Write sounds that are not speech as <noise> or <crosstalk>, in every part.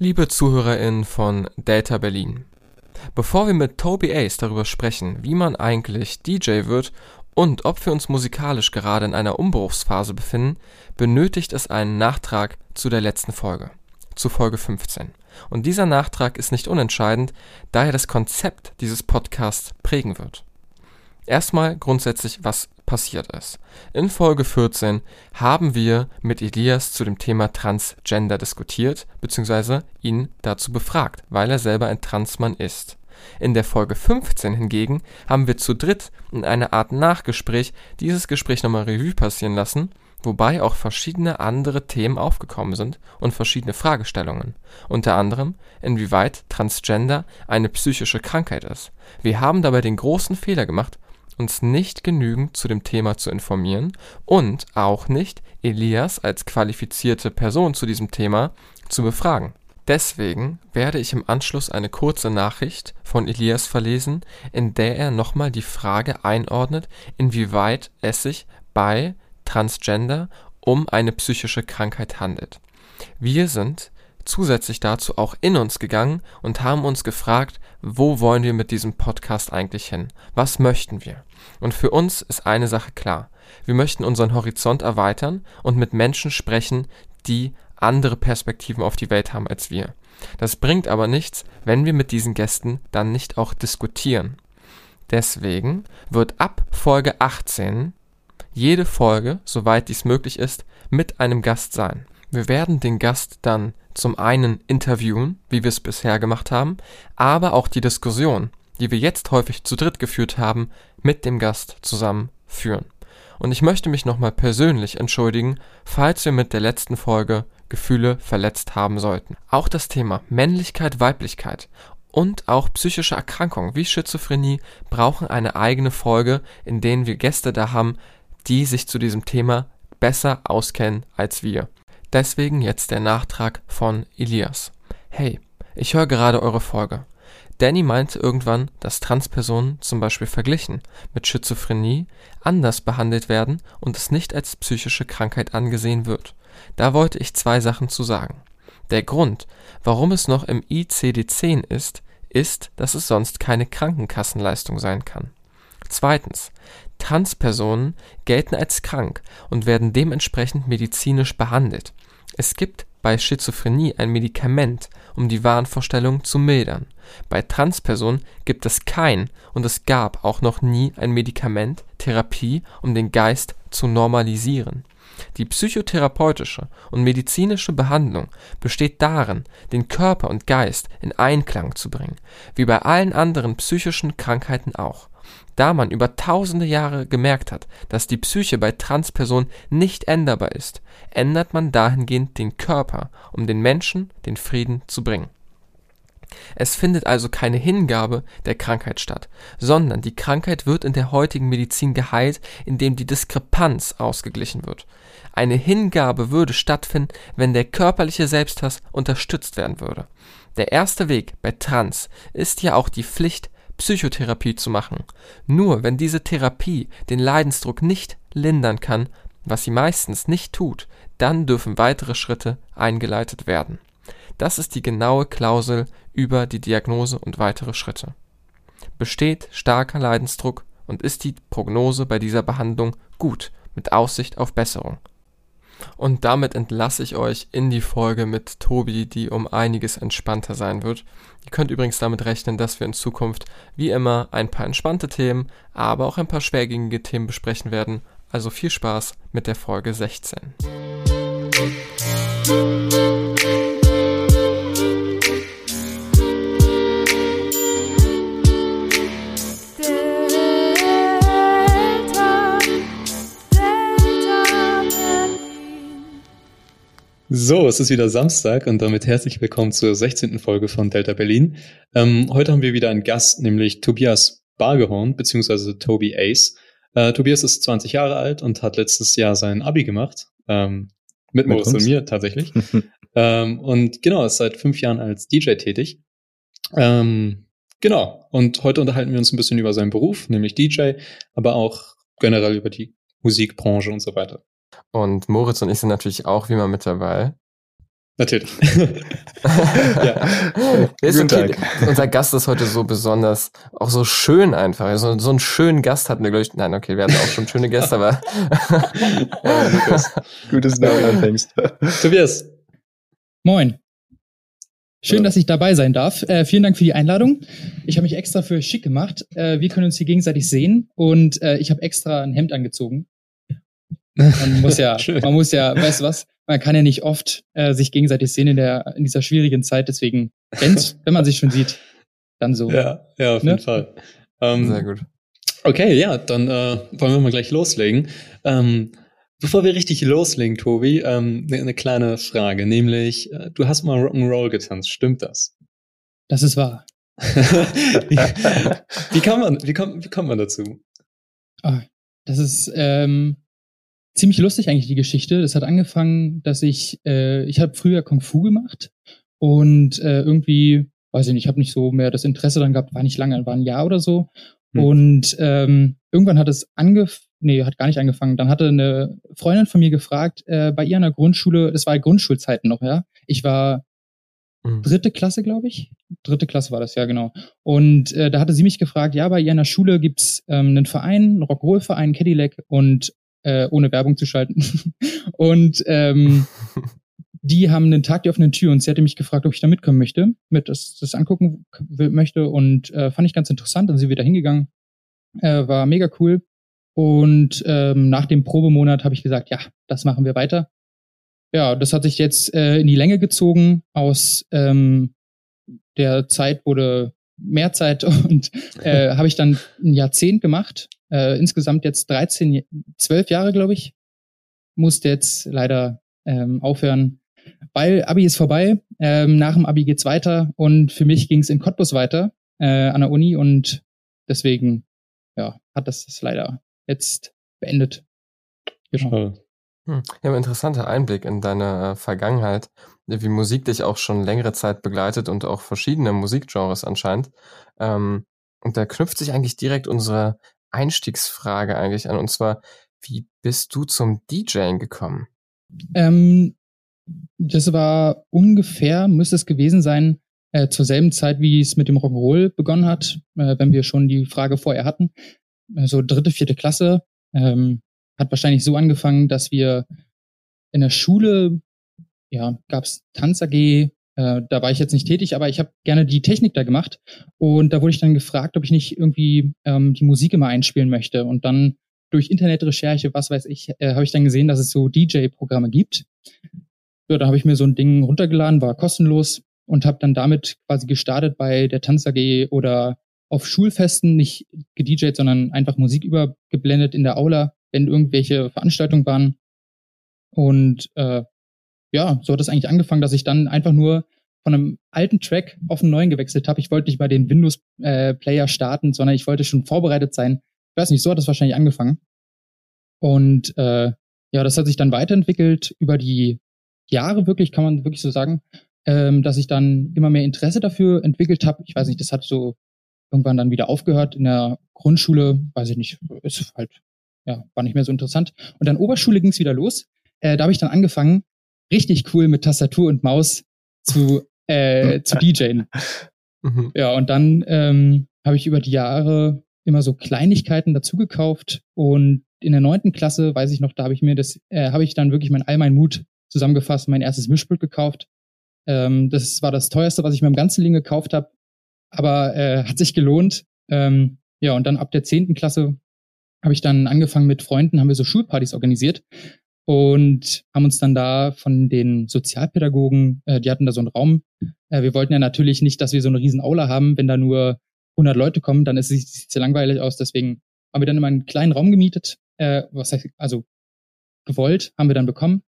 Liebe ZuhörerInnen von Delta Berlin, bevor wir mit Toby Ace darüber sprechen, wie man eigentlich DJ wird und ob wir uns musikalisch gerade in einer Umbruchsphase befinden, benötigt es einen Nachtrag zu der letzten Folge, zu Folge 15. Und dieser Nachtrag ist nicht unentscheidend, da er das Konzept dieses Podcasts prägen wird. Erstmal grundsätzlich, was passiert ist. In Folge 14 haben wir mit Elias zu dem Thema Transgender diskutiert bzw. ihn dazu befragt, weil er selber ein Transmann ist. In der Folge 15 hingegen haben wir zu dritt in einer Art Nachgespräch dieses Gespräch nochmal Revue passieren lassen, wobei auch verschiedene andere Themen aufgekommen sind und verschiedene Fragestellungen, unter anderem inwieweit Transgender eine psychische Krankheit ist. Wir haben dabei den großen Fehler gemacht uns nicht genügend zu dem Thema zu informieren und auch nicht Elias als qualifizierte Person zu diesem Thema zu befragen. Deswegen werde ich im Anschluss eine kurze Nachricht von Elias verlesen, in der er nochmal die Frage einordnet, inwieweit es sich bei Transgender um eine psychische Krankheit handelt. Wir sind zusätzlich dazu auch in uns gegangen und haben uns gefragt, wo wollen wir mit diesem Podcast eigentlich hin? Was möchten wir? Und für uns ist eine Sache klar. Wir möchten unseren Horizont erweitern und mit Menschen sprechen, die andere Perspektiven auf die Welt haben als wir. Das bringt aber nichts, wenn wir mit diesen Gästen dann nicht auch diskutieren. Deswegen wird ab Folge 18 jede Folge, soweit dies möglich ist, mit einem Gast sein. Wir werden den Gast dann zum einen interviewen, wie wir es bisher gemacht haben, aber auch die Diskussion, die wir jetzt häufig zu dritt geführt haben, mit dem Gast zusammen führen. Und ich möchte mich nochmal persönlich entschuldigen, falls wir mit der letzten Folge Gefühle verletzt haben sollten. Auch das Thema Männlichkeit, Weiblichkeit und auch psychische Erkrankungen wie Schizophrenie brauchen eine eigene Folge, in denen wir Gäste da haben, die sich zu diesem Thema besser auskennen als wir. Deswegen jetzt der Nachtrag von Elias. Hey, ich höre gerade eure Folge. Danny meinte irgendwann, dass Transpersonen, zum Beispiel verglichen mit Schizophrenie, anders behandelt werden und es nicht als psychische Krankheit angesehen wird. Da wollte ich zwei Sachen zu sagen. Der Grund, warum es noch im ICD-10 ist, ist, dass es sonst keine Krankenkassenleistung sein kann. Zweitens, Transpersonen gelten als krank und werden dementsprechend medizinisch behandelt. Es gibt bei Schizophrenie ein Medikament, um die Wahnvorstellungen zu mildern. Bei Transpersonen gibt es kein und es gab auch noch nie ein Medikament, Therapie, um den Geist zu normalisieren. Die psychotherapeutische und medizinische Behandlung besteht darin, den Körper und Geist in Einklang zu bringen, wie bei allen anderen psychischen Krankheiten auch da man über tausende Jahre gemerkt hat, dass die Psyche bei Transpersonen nicht änderbar ist, ändert man dahingehend den Körper, um den Menschen den Frieden zu bringen. Es findet also keine Hingabe der Krankheit statt, sondern die Krankheit wird in der heutigen Medizin geheilt, indem die Diskrepanz ausgeglichen wird. Eine Hingabe würde stattfinden, wenn der körperliche Selbsthass unterstützt werden würde. Der erste Weg bei Trans ist ja auch die Pflicht Psychotherapie zu machen. Nur wenn diese Therapie den Leidensdruck nicht lindern kann, was sie meistens nicht tut, dann dürfen weitere Schritte eingeleitet werden. Das ist die genaue Klausel über die Diagnose und weitere Schritte. Besteht starker Leidensdruck und ist die Prognose bei dieser Behandlung gut mit Aussicht auf Besserung und damit entlasse ich euch in die Folge mit Tobi, die um einiges entspannter sein wird. Ihr könnt übrigens damit rechnen, dass wir in Zukunft wie immer ein paar entspannte Themen, aber auch ein paar schwergängige Themen besprechen werden. Also viel Spaß mit der Folge 16. So, es ist wieder Samstag und damit herzlich willkommen zur 16. Folge von Delta Berlin. Ähm, heute haben wir wieder einen Gast, nämlich Tobias Bargehorn, beziehungsweise Toby Ace. Äh, Tobias ist 20 Jahre alt und hat letztes Jahr sein Abi gemacht. Ähm, mit, mit Moritz und mir tatsächlich. <laughs> ähm, und genau, ist seit fünf Jahren als DJ tätig. Ähm, genau, und heute unterhalten wir uns ein bisschen über seinen Beruf, nämlich DJ, aber auch generell über die Musikbranche und so weiter. Und Moritz und ich sind natürlich auch wie immer mit dabei. Natürlich. <laughs> ja. Ist okay. Unser Gast ist heute so besonders, auch so schön einfach. So, so einen schönen Gast hatten wir, glaube ich. Nein, okay, wir hatten auch schon schöne Gäste, aber. <laughs> ja, Lukas. Gutes Namen anfängst. Tobias. Moin. Schön, dass ich dabei sein darf. Äh, vielen Dank für die Einladung. Ich habe mich extra für schick gemacht. Äh, wir können uns hier gegenseitig sehen und äh, ich habe extra ein Hemd angezogen. Man muss ja, <laughs> man muss ja, weißt du was? Man kann ja nicht oft äh, sich gegenseitig sehen in der in dieser schwierigen Zeit. Deswegen, wenn's, <laughs> wenn man sich schon sieht, dann so. Ja, ja, auf ne? jeden Fall. Ähm, Sehr gut. Okay, ja, dann äh, wollen wir mal gleich loslegen. Ähm, Bevor wir richtig loslegen, Tobi, ähm, eine ne kleine Frage, nämlich, äh, du hast mal Rock'n'Roll getanzt, stimmt das? Das ist wahr. <laughs> wie, wie, kann man, wie, kommt, wie kommt man dazu? Ah, das ist ähm, ziemlich lustig eigentlich die Geschichte. Das hat angefangen, dass ich, äh, ich habe früher Kung Fu gemacht und äh, irgendwie, weiß ich nicht, ich habe nicht so mehr das Interesse dann gehabt, war nicht lange, war ein Jahr oder so. Hm. Und ähm, irgendwann hat es angefangen, nee, hat gar nicht angefangen. Dann hatte eine Freundin von mir gefragt, äh, bei ihr in der Grundschule, das war Grundschulzeiten noch, ja. Ich war hm. dritte Klasse, glaube ich. Dritte Klasse war das, ja, genau. Und äh, da hatte sie mich gefragt, ja, bei ihr in der Schule gibt's ähm, einen Verein, einen Rock'n'Roll-Verein, Cadillac und äh, ohne Werbung zu schalten. <laughs> und ähm, <laughs> die haben einen Tag die offenen Tür und sie hatte mich gefragt, ob ich da mitkommen möchte, mit das, das angucken möchte und äh, fand ich ganz interessant. Dann sind wir da hingegangen. Äh, war mega cool. Und ähm, nach dem Probemonat habe ich gesagt, ja, das machen wir weiter. Ja, das hat sich jetzt äh, in die Länge gezogen. Aus ähm, der Zeit wurde mehr Zeit <laughs> und äh, habe ich dann ein Jahrzehnt gemacht. Äh, insgesamt jetzt 13, 12 Jahre, glaube ich. Musste jetzt leider ähm, aufhören, weil Abi ist vorbei. Ähm, nach dem Abi geht's weiter und für mich ging es in Cottbus weiter äh, an der Uni und deswegen ja hat das, das leider jetzt beendet. Genau. Hm. Ja, ein interessanter Einblick in deine äh, Vergangenheit, wie Musik dich auch schon längere Zeit begleitet und auch verschiedene Musikgenres anscheinend. Ähm, und da knüpft sich eigentlich direkt unsere Einstiegsfrage eigentlich an, und zwar, wie bist du zum DJing gekommen? Ähm, das war ungefähr, müsste es gewesen sein, äh, zur selben Zeit, wie es mit dem Rock'n'Roll begonnen hat, äh, wenn wir schon die Frage vorher hatten. Also dritte, vierte Klasse. Ähm, hat wahrscheinlich so angefangen, dass wir in der Schule, ja, gab's Tanz AG, äh, da war ich jetzt nicht tätig, aber ich habe gerne die Technik da gemacht. Und da wurde ich dann gefragt, ob ich nicht irgendwie ähm, die Musik immer einspielen möchte. Und dann durch Internetrecherche, was weiß ich, äh, habe ich dann gesehen, dass es so DJ-Programme gibt. Ja, da habe ich mir so ein Ding runtergeladen, war kostenlos und habe dann damit quasi gestartet bei der Tanz AG oder auf Schulfesten nicht gedjed, sondern einfach Musik übergeblendet in der Aula, wenn irgendwelche Veranstaltungen waren. Und äh, ja, so hat es eigentlich angefangen, dass ich dann einfach nur von einem alten Track auf einen neuen gewechselt habe. Ich wollte nicht mal den Windows-Player äh, starten, sondern ich wollte schon vorbereitet sein. Ich weiß nicht, so hat es wahrscheinlich angefangen. Und äh, ja, das hat sich dann weiterentwickelt über die Jahre wirklich, kann man wirklich so sagen, ähm, dass ich dann immer mehr Interesse dafür entwickelt habe. Ich weiß nicht, das hat so irgendwann dann wieder aufgehört. In der Grundschule, weiß ich nicht, ist halt, ja, war nicht mehr so interessant. Und dann Oberschule ging es wieder los. Äh, da habe ich dann angefangen, richtig cool mit Tastatur und Maus zu, äh, <laughs> zu DJen. Mhm. Ja, und dann ähm, habe ich über die Jahre immer so Kleinigkeiten dazu gekauft und in der neunten Klasse, weiß ich noch, da habe ich mir das, äh, habe ich dann wirklich mein all mein Mut zusammengefasst, mein erstes Mischpult gekauft. Ähm, das war das teuerste, was ich mir im ganzen Leben gekauft habe aber äh, hat sich gelohnt. Ähm, ja, und dann ab der zehnten Klasse habe ich dann angefangen mit Freunden, haben wir so Schulpartys organisiert und haben uns dann da von den Sozialpädagogen, äh, die hatten da so einen Raum. Äh, wir wollten ja natürlich nicht, dass wir so eine riesen Aula haben, wenn da nur 100 Leute kommen, dann ist es sehr langweilig aus. Deswegen haben wir dann immer einen kleinen Raum gemietet, äh, was heißt, also gewollt, haben wir dann bekommen,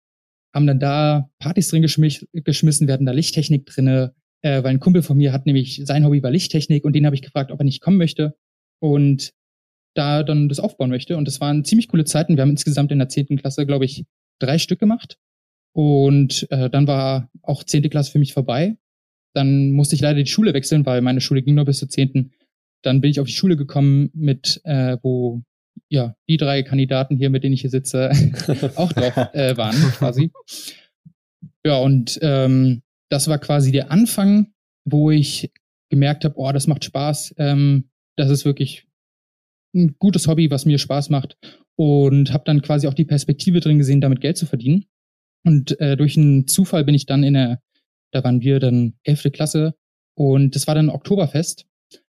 haben dann da Partys drin geschmiss, geschmissen, wir hatten da Lichttechnik drinne, äh, weil ein Kumpel von mir hat nämlich sein Hobby war Lichttechnik und den habe ich gefragt, ob er nicht kommen möchte. Und da dann das aufbauen möchte. Und das waren ziemlich coole Zeiten. Wir haben insgesamt in der zehnten Klasse, glaube ich, drei Stück gemacht. Und äh, dann war auch zehnte Klasse für mich vorbei. Dann musste ich leider die Schule wechseln, weil meine Schule ging nur bis zur zehnten. Dann bin ich auf die Schule gekommen, mit äh, wo ja die drei Kandidaten hier, mit denen ich hier sitze, <laughs> auch drauf äh, waren quasi. Ja, und ähm, das war quasi der Anfang, wo ich gemerkt habe, oh, das macht Spaß. Ähm, das ist wirklich ein gutes Hobby, was mir Spaß macht. Und habe dann quasi auch die Perspektive drin gesehen, damit Geld zu verdienen. Und äh, durch einen Zufall bin ich dann in der, da waren wir dann elfte Klasse und das war dann Oktoberfest.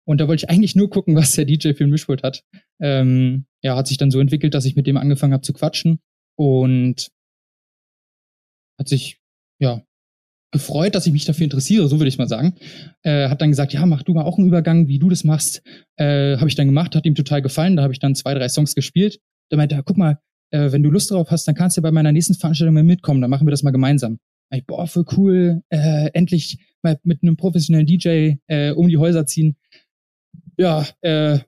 Und da wollte ich eigentlich nur gucken, <laughs> was der DJ für ein Mischpult hat. Ähm, ja, hat sich dann so entwickelt, dass ich mit dem angefangen habe zu quatschen und hat sich ja gefreut, dass ich mich dafür interessiere, so würde ich mal sagen. Äh, hat dann gesagt, ja, mach du mal auch einen Übergang, wie du das machst. Äh, habe ich dann gemacht, hat ihm total gefallen. Da habe ich dann zwei, drei Songs gespielt. Da meinte er, guck mal, äh, wenn du Lust drauf hast, dann kannst du bei meiner nächsten Veranstaltung mal mitkommen. Dann machen wir das mal gemeinsam. Ich, boah, voll cool, äh, endlich mal mit einem professionellen DJ äh, um die Häuser ziehen. Ja, äh,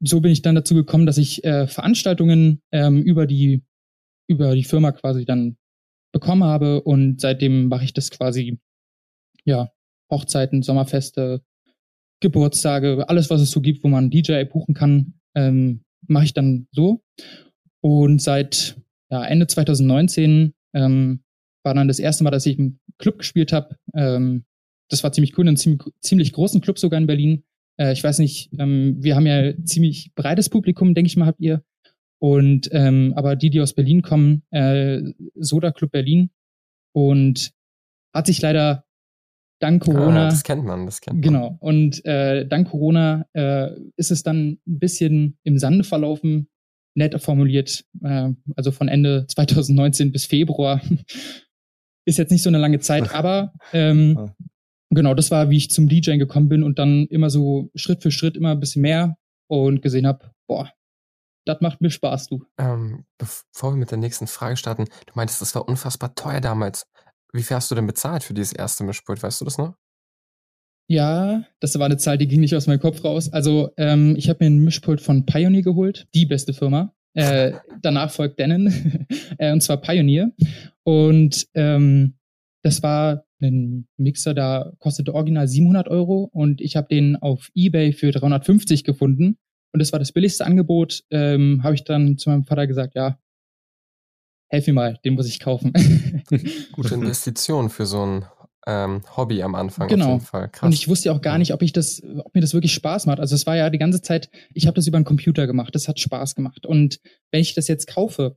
so bin ich dann dazu gekommen, dass ich äh, Veranstaltungen ähm, über die über die Firma quasi dann bekommen habe und seitdem mache ich das quasi, ja, Hochzeiten, Sommerfeste, Geburtstage, alles, was es so gibt, wo man DJ buchen kann, ähm, mache ich dann so. Und seit ja, Ende 2019 ähm, war dann das erste Mal, dass ich im Club gespielt habe. Ähm, das war ziemlich cool, in einem ziemlich, ziemlich großen Club sogar in Berlin. Äh, ich weiß nicht, ähm, wir haben ja ziemlich breites Publikum, denke ich mal, habt ihr. Und ähm, aber die, die aus Berlin kommen, äh, Soda Club Berlin und hat sich leider dank ah, Corona. Ah, das kennt man, das kennt man. Genau. Und äh, dank Corona äh, ist es dann ein bisschen im Sande verlaufen, nett formuliert. Äh, also von Ende <laughs> 2019 bis Februar ist jetzt nicht so eine lange Zeit, aber ähm, <laughs> ah. genau, das war, wie ich zum DJing gekommen bin und dann immer so Schritt für Schritt immer ein bisschen mehr und gesehen habe, boah, das macht mir Spaß, du. Ähm, bevor wir mit der nächsten Frage starten, du meintest, das war unfassbar teuer damals. Wie viel hast du denn bezahlt für dieses erste Mischpult? Weißt du das noch? Ja, das war eine Zahl, die ging nicht aus meinem Kopf raus. Also ähm, ich habe mir ein Mischpult von Pioneer geholt, die beste Firma. Äh, <laughs> danach folgt Denon, <laughs> äh, und zwar Pioneer. Und ähm, das war ein Mixer, da kostete original 700 Euro und ich habe den auf eBay für 350 gefunden. Und das war das billigste Angebot. Ähm, habe ich dann zu meinem Vater gesagt, ja, helf mir mal, den muss ich kaufen. <laughs> Gute Investition für so ein ähm, Hobby am Anfang genau. auf jeden Fall. Krass. Und ich wusste auch gar nicht, ob ich das, ob mir das wirklich Spaß macht. Also es war ja die ganze Zeit, ich habe das über einen Computer gemacht, das hat Spaß gemacht. Und wenn ich das jetzt kaufe,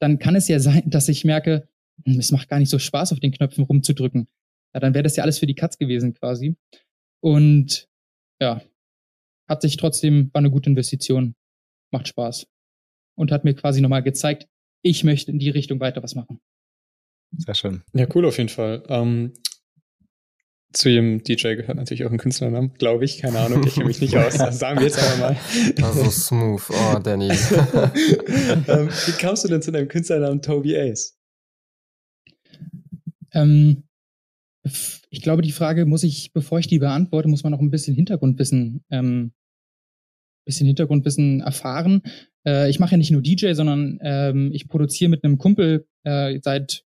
dann kann es ja sein, dass ich merke, hm, es macht gar nicht so Spaß, auf den Knöpfen rumzudrücken. Ja, dann wäre das ja alles für die Katz gewesen quasi. Und ja, hat sich trotzdem, war eine gute Investition, macht Spaß. Und hat mir quasi nochmal gezeigt, ich möchte in die Richtung weiter was machen. Sehr schön. Ja, cool auf jeden Fall. Ähm, zu jedem DJ gehört natürlich auch ein Künstlernamen, glaube ich. Keine Ahnung, ich kenne mich nicht aus. Das sagen wir jetzt einfach mal. Also smooth. Oh, Danny. <laughs> ähm, wie kamst du denn zu deinem Künstlernamen Toby Ace? Ähm, ich glaube, die Frage muss ich, bevor ich die beantworte, muss man noch ein bisschen Hintergrundwissen, ähm, bisschen Hintergrundwissen erfahren. Äh, ich mache ja nicht nur DJ, sondern ähm, ich produziere mit einem Kumpel äh, seit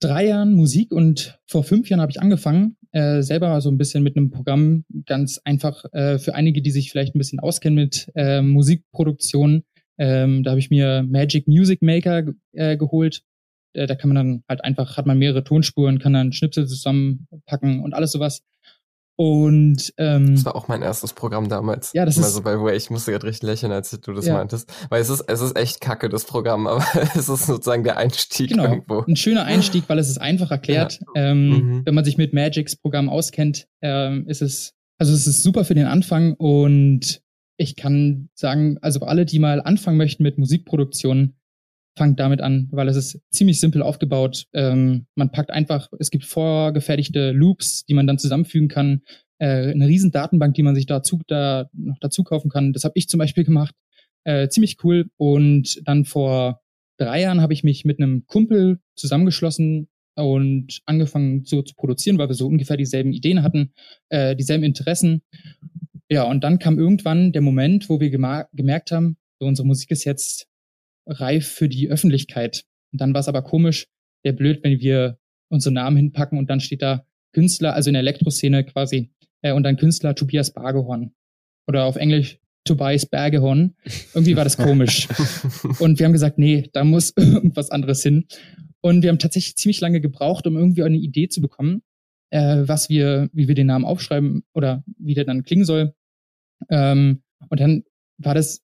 drei Jahren Musik und vor fünf Jahren habe ich angefangen, äh, selber so ein bisschen mit einem Programm, ganz einfach äh, für einige, die sich vielleicht ein bisschen auskennen mit äh, Musikproduktion. Ähm, da habe ich mir Magic Music Maker äh, geholt äh, da kann man dann halt einfach, hat man mehrere Tonspuren, kann dann Schnipsel zusammenpacken und alles sowas. Und ähm, das war auch mein erstes Programm damals. Ja, das ist also bei Way. Ich musste gerade richtig lächeln, als du das ja. meintest, weil es ist es ist echt kacke das Programm, aber <laughs> es ist sozusagen der Einstieg genau, irgendwo. Ein schöner Einstieg, weil es ist einfach erklärt. Ja. Ähm, mhm. Wenn man sich mit Magics Programm auskennt, ähm, ist es also es ist super für den Anfang und ich kann sagen, also alle, die mal anfangen möchten mit Musikproduktion, fangt damit an, weil es ist ziemlich simpel aufgebaut. Ähm, man packt einfach, es gibt vorgefertigte Loops, die man dann zusammenfügen kann. Äh, eine riesen Datenbank, die man sich dazu da noch dazu kaufen kann. Das habe ich zum Beispiel gemacht. Äh, ziemlich cool. Und dann vor drei Jahren habe ich mich mit einem Kumpel zusammengeschlossen und angefangen so zu produzieren, weil wir so ungefähr dieselben Ideen hatten, äh, dieselben Interessen. Ja, und dann kam irgendwann der Moment, wo wir gemerkt haben, so unsere Musik ist jetzt reif für die Öffentlichkeit. Und dann war es aber komisch, der blöd, wenn wir unsere Namen hinpacken und dann steht da Künstler, also in der Elektroszene quasi, äh, und dann Künstler Tobias Bargehorn. Oder auf Englisch Tobias Bergehorn. Irgendwie war das komisch. <laughs> und wir haben gesagt, nee, da muss <laughs> irgendwas anderes hin. Und wir haben tatsächlich ziemlich lange gebraucht, um irgendwie eine Idee zu bekommen, äh, was wir, wie wir den Namen aufschreiben oder wie der dann klingen soll. Ähm, und dann war das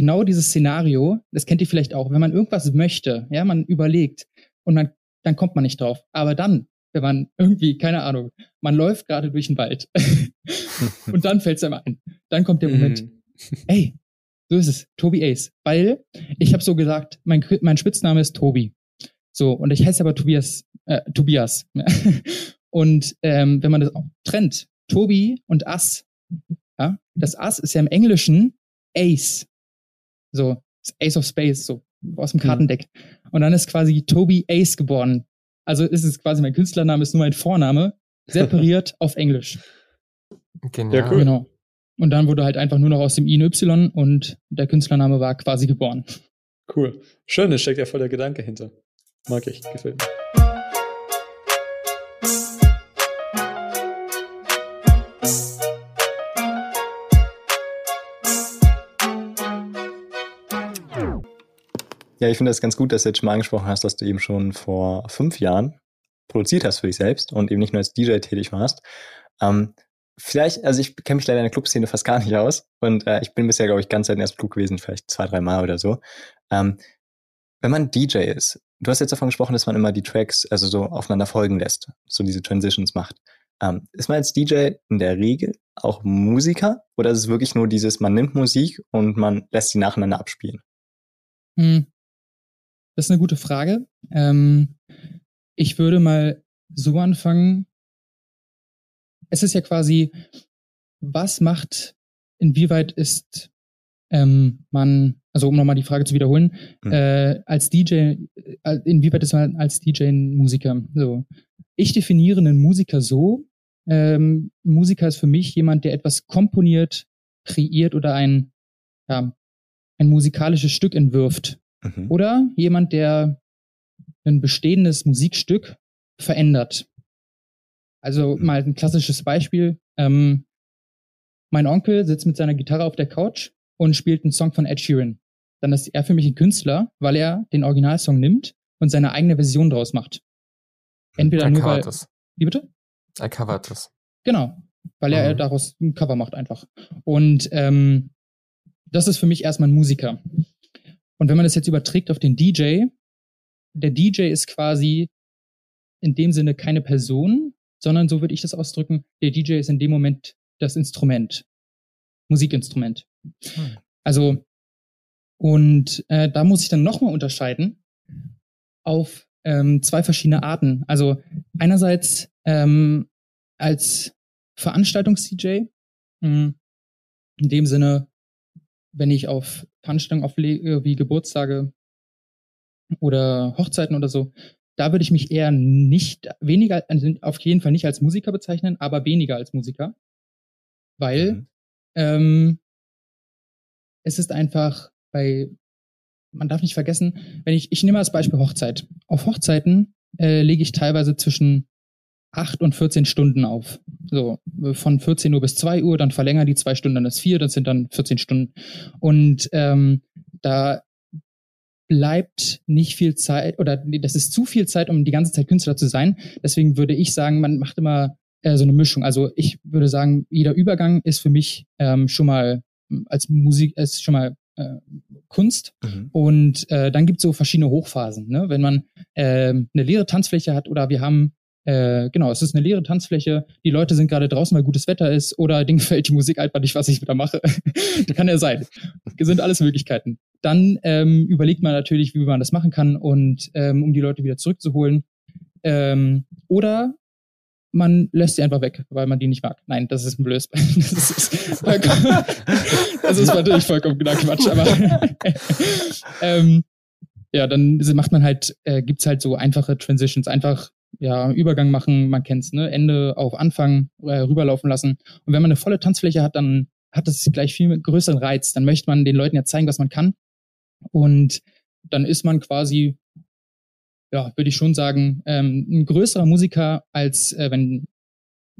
genau dieses Szenario, das kennt ihr vielleicht auch, wenn man irgendwas möchte, ja, man überlegt und man, dann kommt man nicht drauf. Aber dann, wenn man irgendwie, keine Ahnung, man läuft gerade durch den Wald <laughs> und dann fällt es einem ein. Dann kommt der Moment, mhm. ey, so ist es, Tobi Ace. Weil ich habe so gesagt, mein, mein Spitzname ist Tobi. So, und ich heiße aber Tobias, äh, Tobias. <laughs> und ähm, wenn man das auch trennt, Tobi und Ass, ja, das Ass ist ja im Englischen Ace. So, Ace of Space, so aus dem mhm. Kartendeck. Und dann ist quasi Toby Ace geboren. Also ist es quasi mein Künstlername, ist nur mein Vorname, separiert <laughs> auf Englisch. Genial. Ja, cool. Genau. Und dann wurde halt einfach nur noch aus dem I ein Y und der Künstlername war quasi geboren. Cool. Schön, da steckt ja voll der Gedanke hinter. Mag ich, gefällt mir. Ja, ich finde das ganz gut, dass du jetzt schon mal angesprochen hast, dass du eben schon vor fünf Jahren produziert hast für dich selbst und eben nicht nur als DJ tätig warst. Ähm, vielleicht, also ich kenne mich leider in der Clubszene fast gar nicht aus und äh, ich bin bisher, glaube ich, ganz selten erst Club gewesen, vielleicht zwei, drei Mal oder so. Ähm, wenn man DJ ist, du hast jetzt davon gesprochen, dass man immer die Tracks also so aufeinander folgen lässt, so diese Transitions macht. Ähm, ist man als DJ in der Regel auch Musiker oder ist es wirklich nur dieses, man nimmt Musik und man lässt sie nacheinander abspielen? Hm, das ist eine gute Frage. Ähm, ich würde mal so anfangen. Es ist ja quasi, was macht, inwieweit ist ähm, man, also um nochmal die Frage zu wiederholen, mhm. äh, als DJ, äh, inwieweit ist man als DJ ein Musiker? So. Ich definiere einen Musiker so, ähm, ein Musiker ist für mich jemand, der etwas komponiert, kreiert oder ein, ja, ein musikalisches Stück entwirft. Mhm. Oder jemand, der ein bestehendes Musikstück verändert. Also mhm. mal ein klassisches Beispiel. Ähm, mein Onkel sitzt mit seiner Gitarre auf der Couch und spielt einen Song von Ed Sheeran. Dann ist er für mich ein Künstler, weil er den Originalsong nimmt und seine eigene Version daraus macht. Entweder er nur weil. Es. Wie bitte? Er covert es. Genau. Weil er mhm. daraus ein Cover macht einfach. Und ähm, das ist für mich erstmal ein Musiker. Und wenn man das jetzt überträgt auf den DJ, der DJ ist quasi in dem Sinne keine Person, sondern so würde ich das ausdrücken, der DJ ist in dem Moment das Instrument, Musikinstrument. Hm. Also, und äh, da muss ich dann nochmal unterscheiden auf ähm, zwei verschiedene Arten. Also einerseits ähm, als Veranstaltungs-DJ, hm, in dem Sinne, wenn ich auf Veranstaltungen auflege, wie Geburtstage oder Hochzeiten oder so, da würde ich mich eher nicht, weniger, also auf jeden Fall nicht als Musiker bezeichnen, aber weniger als Musiker. Weil mhm. ähm, es ist einfach bei, man darf nicht vergessen, wenn ich, ich nehme als Beispiel Hochzeit. Auf Hochzeiten äh, lege ich teilweise zwischen 8 und 14 Stunden auf. So, von 14 Uhr bis 2 Uhr, dann verlängern die zwei Stunden, dann ist vier, das sind dann 14 Stunden. Und ähm, da bleibt nicht viel Zeit oder das ist zu viel Zeit, um die ganze Zeit Künstler zu sein. Deswegen würde ich sagen, man macht immer äh, so eine Mischung. Also ich würde sagen, jeder Übergang ist für mich ähm, schon mal als Musik, ist schon mal äh, Kunst. Mhm. Und äh, dann gibt es so verschiedene Hochphasen. Ne? Wenn man äh, eine leere Tanzfläche hat oder wir haben äh, genau, es ist eine leere Tanzfläche. Die Leute sind gerade draußen, weil gutes Wetter ist, oder denen <laughs> gefällt die Musik einfach nicht, was ich wieder mache. <laughs> kann ja sein. Das sind alles Möglichkeiten. Dann ähm, überlegt man natürlich, wie man das machen kann und ähm, um die Leute wieder zurückzuholen. Ähm, oder man lässt sie einfach weg, weil man die nicht mag. Nein, das ist ein blödes. <laughs> Das ist, das ist natürlich vollkommen genau Quatsch, aber ähm, ja, dann macht man halt, äh, gibt's halt so einfache Transitions, einfach ja, Übergang machen, man kennt's, ne? Ende auf Anfang äh, rüberlaufen lassen. Und wenn man eine volle Tanzfläche hat, dann hat das gleich viel größeren Reiz. Dann möchte man den Leuten ja zeigen, was man kann. Und dann ist man quasi, ja, würde ich schon sagen, ähm, ein größerer Musiker als äh, wenn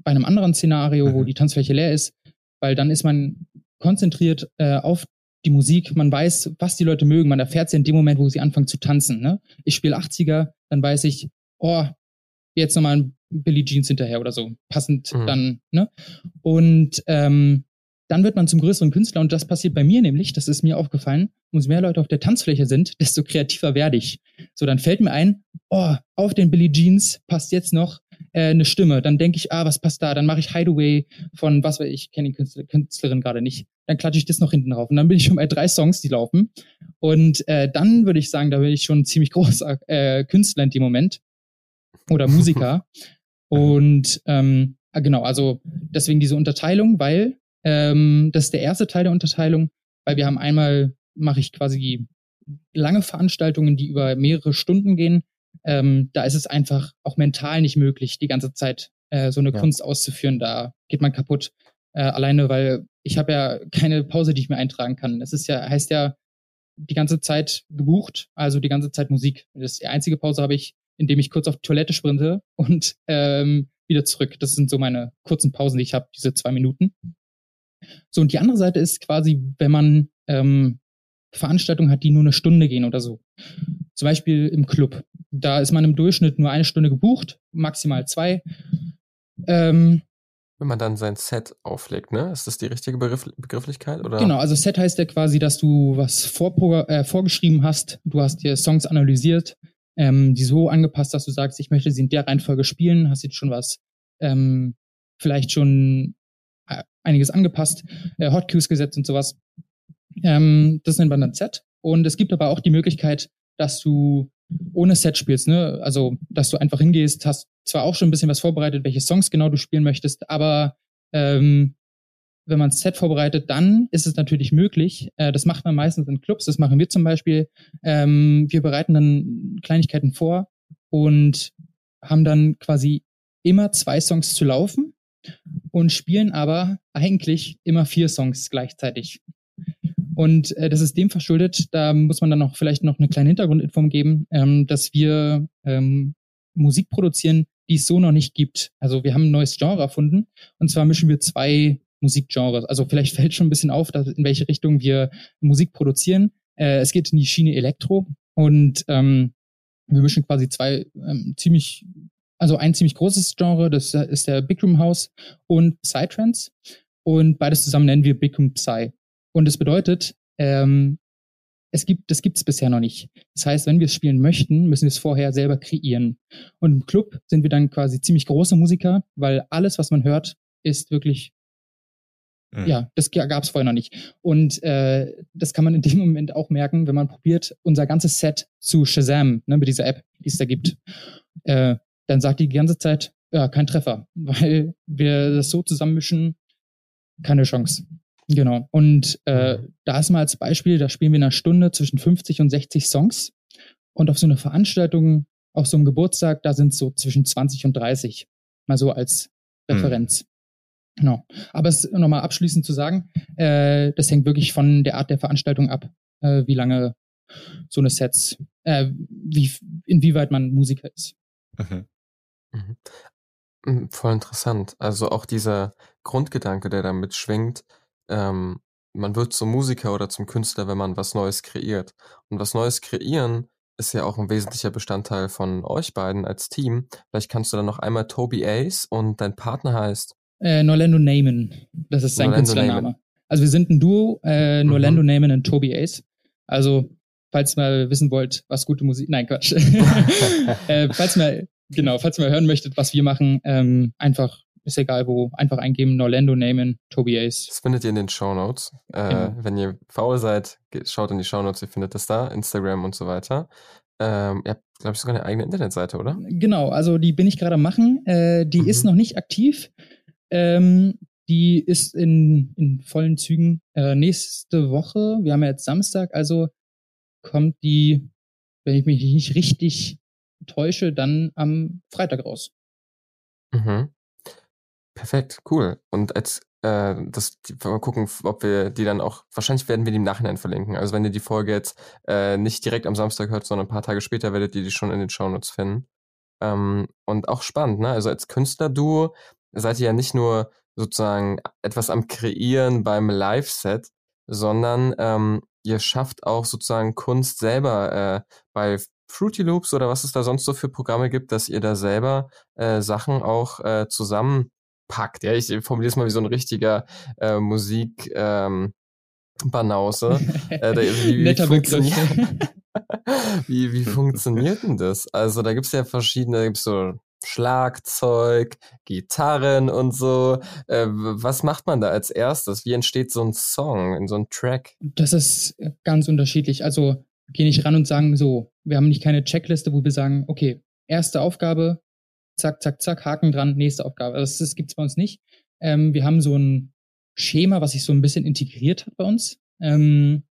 bei einem anderen Szenario, mhm. wo die Tanzfläche leer ist, weil dann ist man konzentriert äh, auf die Musik, man weiß, was die Leute mögen, man erfährt sie in dem Moment, wo sie anfangen zu tanzen. Ne? Ich spiele 80er, dann weiß ich, oh, jetzt nochmal ein Billie Jeans hinterher oder so. Passend mhm. dann, ne? Und ähm, dann wird man zum größeren Künstler und das passiert bei mir nämlich, das ist mir aufgefallen, umso mehr Leute auf der Tanzfläche sind, <laughs> desto kreativer werde ich. So, dann fällt mir ein, oh, auf den Billie Jeans passt jetzt noch äh, eine Stimme. Dann denke ich, ah, was passt da? Dann mache ich Hideaway von, was weiß ich, kenne die Künstler, Künstlerin gerade nicht. Dann klatsche ich das noch hinten drauf. Und dann bin ich schon bei drei Songs, die laufen. Und äh, dann würde ich sagen, da bin ich schon ziemlich <laughs> großer äh, Künstler in dem Moment. Oder <laughs> Musiker. und ähm, ah, genau, also deswegen diese Unterteilung, weil ähm, das ist der erste Teil der Unterteilung, weil wir haben einmal, mache ich quasi lange Veranstaltungen, die über mehrere Stunden gehen. Ähm, da ist es einfach auch mental nicht möglich, die ganze Zeit äh, so eine ja. Kunst auszuführen. Da geht man kaputt. Äh, alleine, weil ich habe ja keine Pause, die ich mir eintragen kann. Es ist ja, heißt ja, die ganze Zeit gebucht, also die ganze Zeit Musik. Das die einzige Pause habe ich, indem ich kurz auf die Toilette sprinte und ähm, wieder zurück. Das sind so meine kurzen Pausen, die ich habe, diese zwei Minuten. So, und die andere Seite ist quasi, wenn man ähm, Veranstaltungen hat, die nur eine Stunde gehen oder so. Zum Beispiel im Club. Da ist man im Durchschnitt nur eine Stunde gebucht, maximal zwei. Ähm, wenn man dann sein Set auflegt, ne? Ist das die richtige Begriff Begrifflichkeit? Oder? Genau, also Set heißt ja quasi, dass du was äh, vorgeschrieben hast, du hast dir Songs analysiert, ähm, die so angepasst, dass du sagst, ich möchte sie in der Reihenfolge spielen, hast jetzt schon was ähm, vielleicht schon einiges angepasst, äh, Hotkeys gesetzt und sowas. Ähm, das nennt man dann Set. Und es gibt aber auch die Möglichkeit, dass du ohne Set spielst, ne? Also, dass du einfach hingehst, hast zwar auch schon ein bisschen was vorbereitet, welche Songs genau du spielen möchtest, aber ähm, wenn man Set vorbereitet, dann ist es natürlich möglich. Äh, das macht man meistens in Clubs. Das machen wir zum Beispiel. Ähm, wir bereiten dann Kleinigkeiten vor und haben dann quasi immer zwei Songs zu laufen und spielen aber eigentlich immer vier Songs gleichzeitig. Und äh, das ist dem verschuldet, da muss man dann noch vielleicht noch eine kleine Hintergrundinform geben, ähm, dass wir ähm, Musik produzieren, die es so noch nicht gibt. Also wir haben ein neues Genre erfunden und zwar mischen wir zwei Musikgenres. Also vielleicht <laughs> fällt schon ein bisschen auf, dass, in welche Richtung wir Musik produzieren. Äh, es geht in die Schiene Elektro und ähm, wir mischen quasi zwei ähm, ziemlich also ein ziemlich großes Genre, das ist der Big Room House und Psytrance. Und beides zusammen nennen wir Big Room Psy. Und das bedeutet, ähm, es gibt, das gibt es bisher noch nicht. Das heißt, wenn wir es spielen möchten, müssen wir es vorher selber kreieren. Und im Club sind wir dann quasi ziemlich große Musiker, weil alles, was man hört, ist wirklich mhm. ja, das gab es vorher noch nicht. Und äh, das kann man in dem <laughs> Moment auch merken, wenn man probiert, unser ganzes Set zu Shazam, ne, mit dieser App, die es da gibt. Äh, dann sagt die ganze Zeit, ja, kein Treffer, <laughs> weil wir das so zusammenmischen, keine Chance. Genau. Und äh, mhm. da ist mal als Beispiel, da spielen wir in einer Stunde zwischen 50 und 60 Songs. Und auf so einer Veranstaltung, auf so einem Geburtstag, da sind es so zwischen 20 und 30. Mal so als mhm. Referenz. Mhm. Genau. Aber es nochmal abschließend zu sagen, äh, das hängt wirklich von der Art der Veranstaltung ab, äh, wie lange so eine Sets, äh, wie, inwieweit man Musiker ist. Mhm. Mhm. Hm, voll interessant. Also auch dieser Grundgedanke, der da mitschwingt, ähm, man wird zum Musiker oder zum Künstler, wenn man was Neues kreiert. Und was Neues kreieren ist ja auch ein wesentlicher Bestandteil von euch beiden als Team. Vielleicht kannst du dann noch einmal Toby Ace und dein Partner heißt Äh, Norlando Neyman. Das ist sein Norlando Künstlername. Neyman. Also wir sind ein Duo, äh, Norlando mhm. Neyman und Toby Ace. Also, falls ihr mal wissen wollt, was gute Musik. Nein, Quatsch. <laughs> <laughs> äh, falls mal genau, falls ihr mal hören möchtet, was wir machen, ähm, einfach, ist egal wo, einfach eingeben, Norlando Namen, Toby Ace. Das findet ihr in den Show Notes. Äh, genau. Wenn ihr faul seid, geht, schaut in die Show Notes, ihr findet das da, Instagram und so weiter. Ähm, ihr habt, glaube ich, sogar eine eigene Internetseite, oder? Genau, also die bin ich gerade machen. Äh, die mhm. ist noch nicht aktiv. Ähm, die ist in, in vollen Zügen äh, nächste Woche. Wir haben ja jetzt Samstag, also kommt die, wenn ich mich nicht richtig täusche, dann am Freitag raus. Mhm. Perfekt, cool. Und als äh, das mal gucken, ob wir die dann auch, wahrscheinlich werden wir die im Nachhinein verlinken. Also wenn ihr die Folge jetzt äh, nicht direkt am Samstag hört, sondern ein paar Tage später, werdet ihr die schon in den Shownotes finden. Ähm, und auch spannend, ne? Also als Künstlerduo seid ihr ja nicht nur sozusagen etwas am Kreieren beim Live-Set, sondern ähm, ihr schafft auch sozusagen Kunst selber äh, bei Fruity Loops oder was es da sonst so für Programme gibt, dass ihr da selber äh, Sachen auch äh, zusammenpackt. Ja, ich formuliere es mal wie so ein richtiger äh, Musik ähm, Banause. äh, <laughs> <laughs> <laughs> wie, wie, Netter funktioniert, wie, wie funktioniert denn das? Also da gibt's ja verschiedene, da gibt's so Schlagzeug, Gitarren und so. Äh, was macht man da als erstes? Wie entsteht so ein Song, in so ein Track? Das ist ganz unterschiedlich. Also gehe nicht ran und sagen so, wir haben nicht keine Checkliste, wo wir sagen, okay, erste Aufgabe, zack, zack, zack, Haken dran, nächste Aufgabe. Das, das gibt's bei uns nicht. Ähm, wir haben so ein Schema, was sich so ein bisschen integriert hat bei uns. Ähm,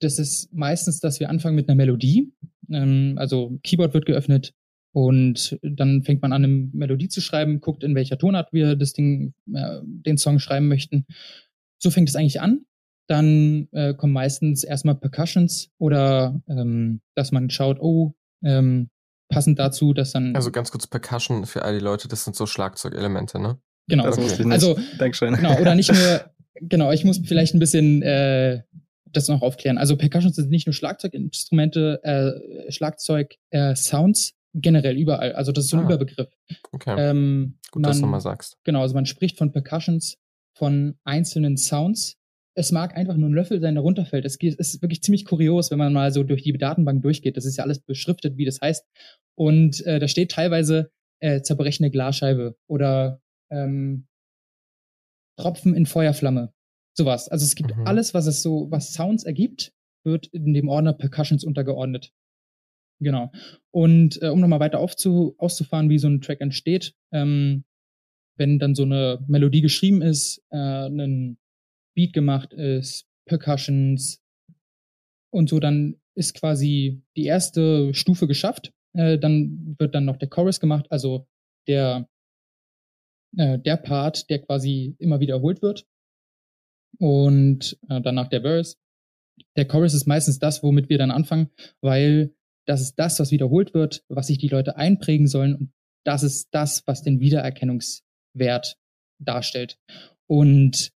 das ist meistens, dass wir anfangen mit einer Melodie. Ähm, also Keyboard wird geöffnet und dann fängt man an, eine Melodie zu schreiben, guckt, in welcher Tonart wir das Ding, äh, den Song schreiben möchten. So fängt es eigentlich an. Dann äh, kommen meistens erstmal Percussions oder ähm, dass man schaut, oh, ähm, passend dazu, dass dann. Also ganz kurz Percussion für all die Leute, das sind so Schlagzeugelemente, ne? Genau. Das nicht. Also, Dankeschön. genau, oder nicht nur, genau, ich muss vielleicht ein bisschen äh, das noch aufklären. Also Percussions sind nicht nur Schlagzeuginstrumente, äh, Schlagzeug, äh, Sounds generell überall. Also das ist so ein Ah. Überbegriff. Okay. Ähm, Gut, dass du man- mal sagst. Genau, also man spricht von Percussions, von einzelnen Sounds. Es mag einfach nur ein Löffel sein, der runterfällt. Es ist wirklich ziemlich kurios, wenn man mal so durch die Datenbank durchgeht. Das ist ja alles beschriftet, wie das heißt. Und äh, da steht teilweise äh, zerbrechende Glasscheibe oder ähm, Tropfen in Feuerflamme. Sowas. Also es gibt Mhm. alles, was es so, was Sounds ergibt, wird in dem Ordner Percussions untergeordnet. Genau. Und äh, um nochmal weiter aufzu auszufahren, wie so ein Track entsteht, ähm, wenn dann so eine Melodie geschrieben ist, äh, ein Beat gemacht ist, Percussions und so, dann ist quasi die erste Stufe geschafft. Äh, dann wird dann noch der Chorus gemacht, also der, äh, der Part, der quasi immer wiederholt wird. Und äh, danach der Verse. Der Chorus ist meistens das, womit wir dann anfangen, weil das ist das, was wiederholt wird, was sich die Leute einprägen sollen. Und das ist das, was den Wiedererkennungswert darstellt. Und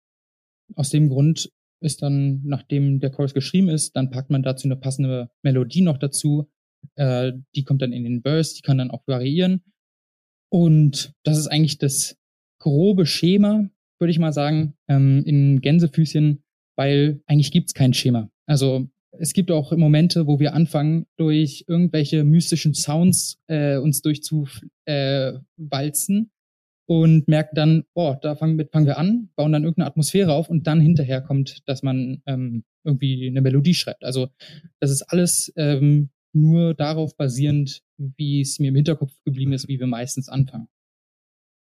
aus dem Grund ist dann, nachdem der Chorus geschrieben ist, dann packt man dazu eine passende Melodie noch dazu. Äh, die kommt dann in den Verse, die kann dann auch variieren. Und das ist eigentlich das grobe Schema, würde ich mal sagen, ähm, in Gänsefüßchen, weil eigentlich gibt's kein Schema. Also es gibt auch Momente, wo wir anfangen, durch irgendwelche mystischen Sounds äh, uns durchzuwalzen äh, und merken dann, oh, da fangen, mit, fangen wir an, bauen dann irgendeine Atmosphäre auf und dann hinterher kommt, dass man ähm, irgendwie eine Melodie schreibt. Also das ist alles ähm, nur darauf basierend, wie es mir im Hinterkopf geblieben ist, wie wir meistens anfangen.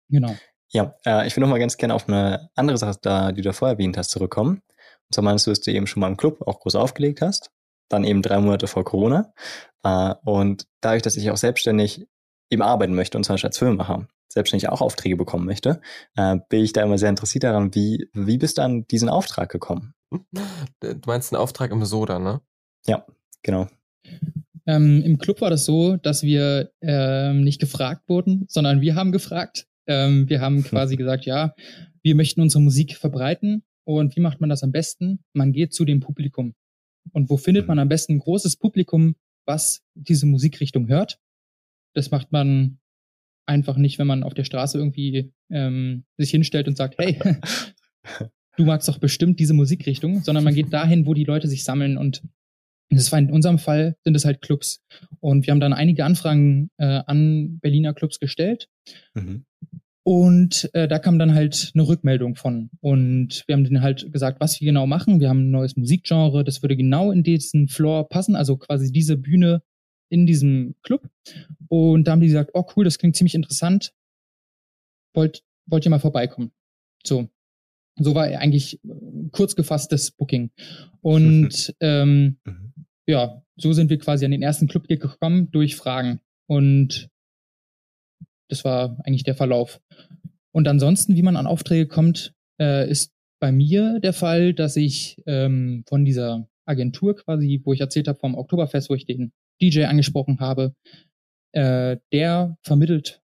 Genau. Ja, äh, ich will noch mal ganz gerne auf eine andere Sache, da, die du vorher erwähnt hast, zurückkommen. Und zwar meinst du, dass du eben schon mal im Club auch groß aufgelegt hast, dann eben drei Monate vor Corona. Äh, und dadurch, dass ich auch selbstständig eben arbeiten möchte und zum Beispiel als Filmemacher selbstständig auch Aufträge bekommen möchte, äh, bin ich da immer sehr interessiert daran, wie, wie bist du an diesen Auftrag gekommen? Du meinst einen Auftrag im Soda, ne? Genau. Ähm, Im Club war das so, dass wir ähm, nicht gefragt wurden, sondern wir haben gefragt. Ähm, wir haben quasi <laughs> gesagt, ja, wir möchten unsere Musik verbreiten. Und wie macht man das am besten? Man geht zu dem Publikum. Und wo findet man am besten ein großes Publikum, was diese Musikrichtung hört? Das macht man einfach nicht, wenn man auf der Straße irgendwie ähm, sich hinstellt und sagt, hey, <laughs> du magst doch bestimmt diese Musikrichtung, sondern man geht dahin, wo die Leute sich sammeln und das war in unserem Fall sind es halt Clubs. Und wir haben dann einige Anfragen äh, an Berliner Clubs gestellt. Mhm. Und äh, da kam dann halt eine Rückmeldung von. Und wir haben denen halt gesagt, was wir genau machen. Wir haben ein neues Musikgenre, das würde genau in diesen Floor passen, also quasi diese Bühne in diesem Club. Und da haben die gesagt, oh cool, das klingt ziemlich interessant. Wollt, wollt ihr mal vorbeikommen? So. So war eigentlich äh, kurz gefasstes Booking. Und <laughs> ähm, Mhm. ja, so sind wir quasi an den ersten Club gekommen durch Fragen. Und das war eigentlich der Verlauf. Und ansonsten, wie man an Aufträge kommt, äh, ist bei mir der Fall, dass ich ähm, von dieser Agentur quasi, wo ich erzählt habe vom Oktoberfest, wo ich den DJ angesprochen habe, äh, der vermittelt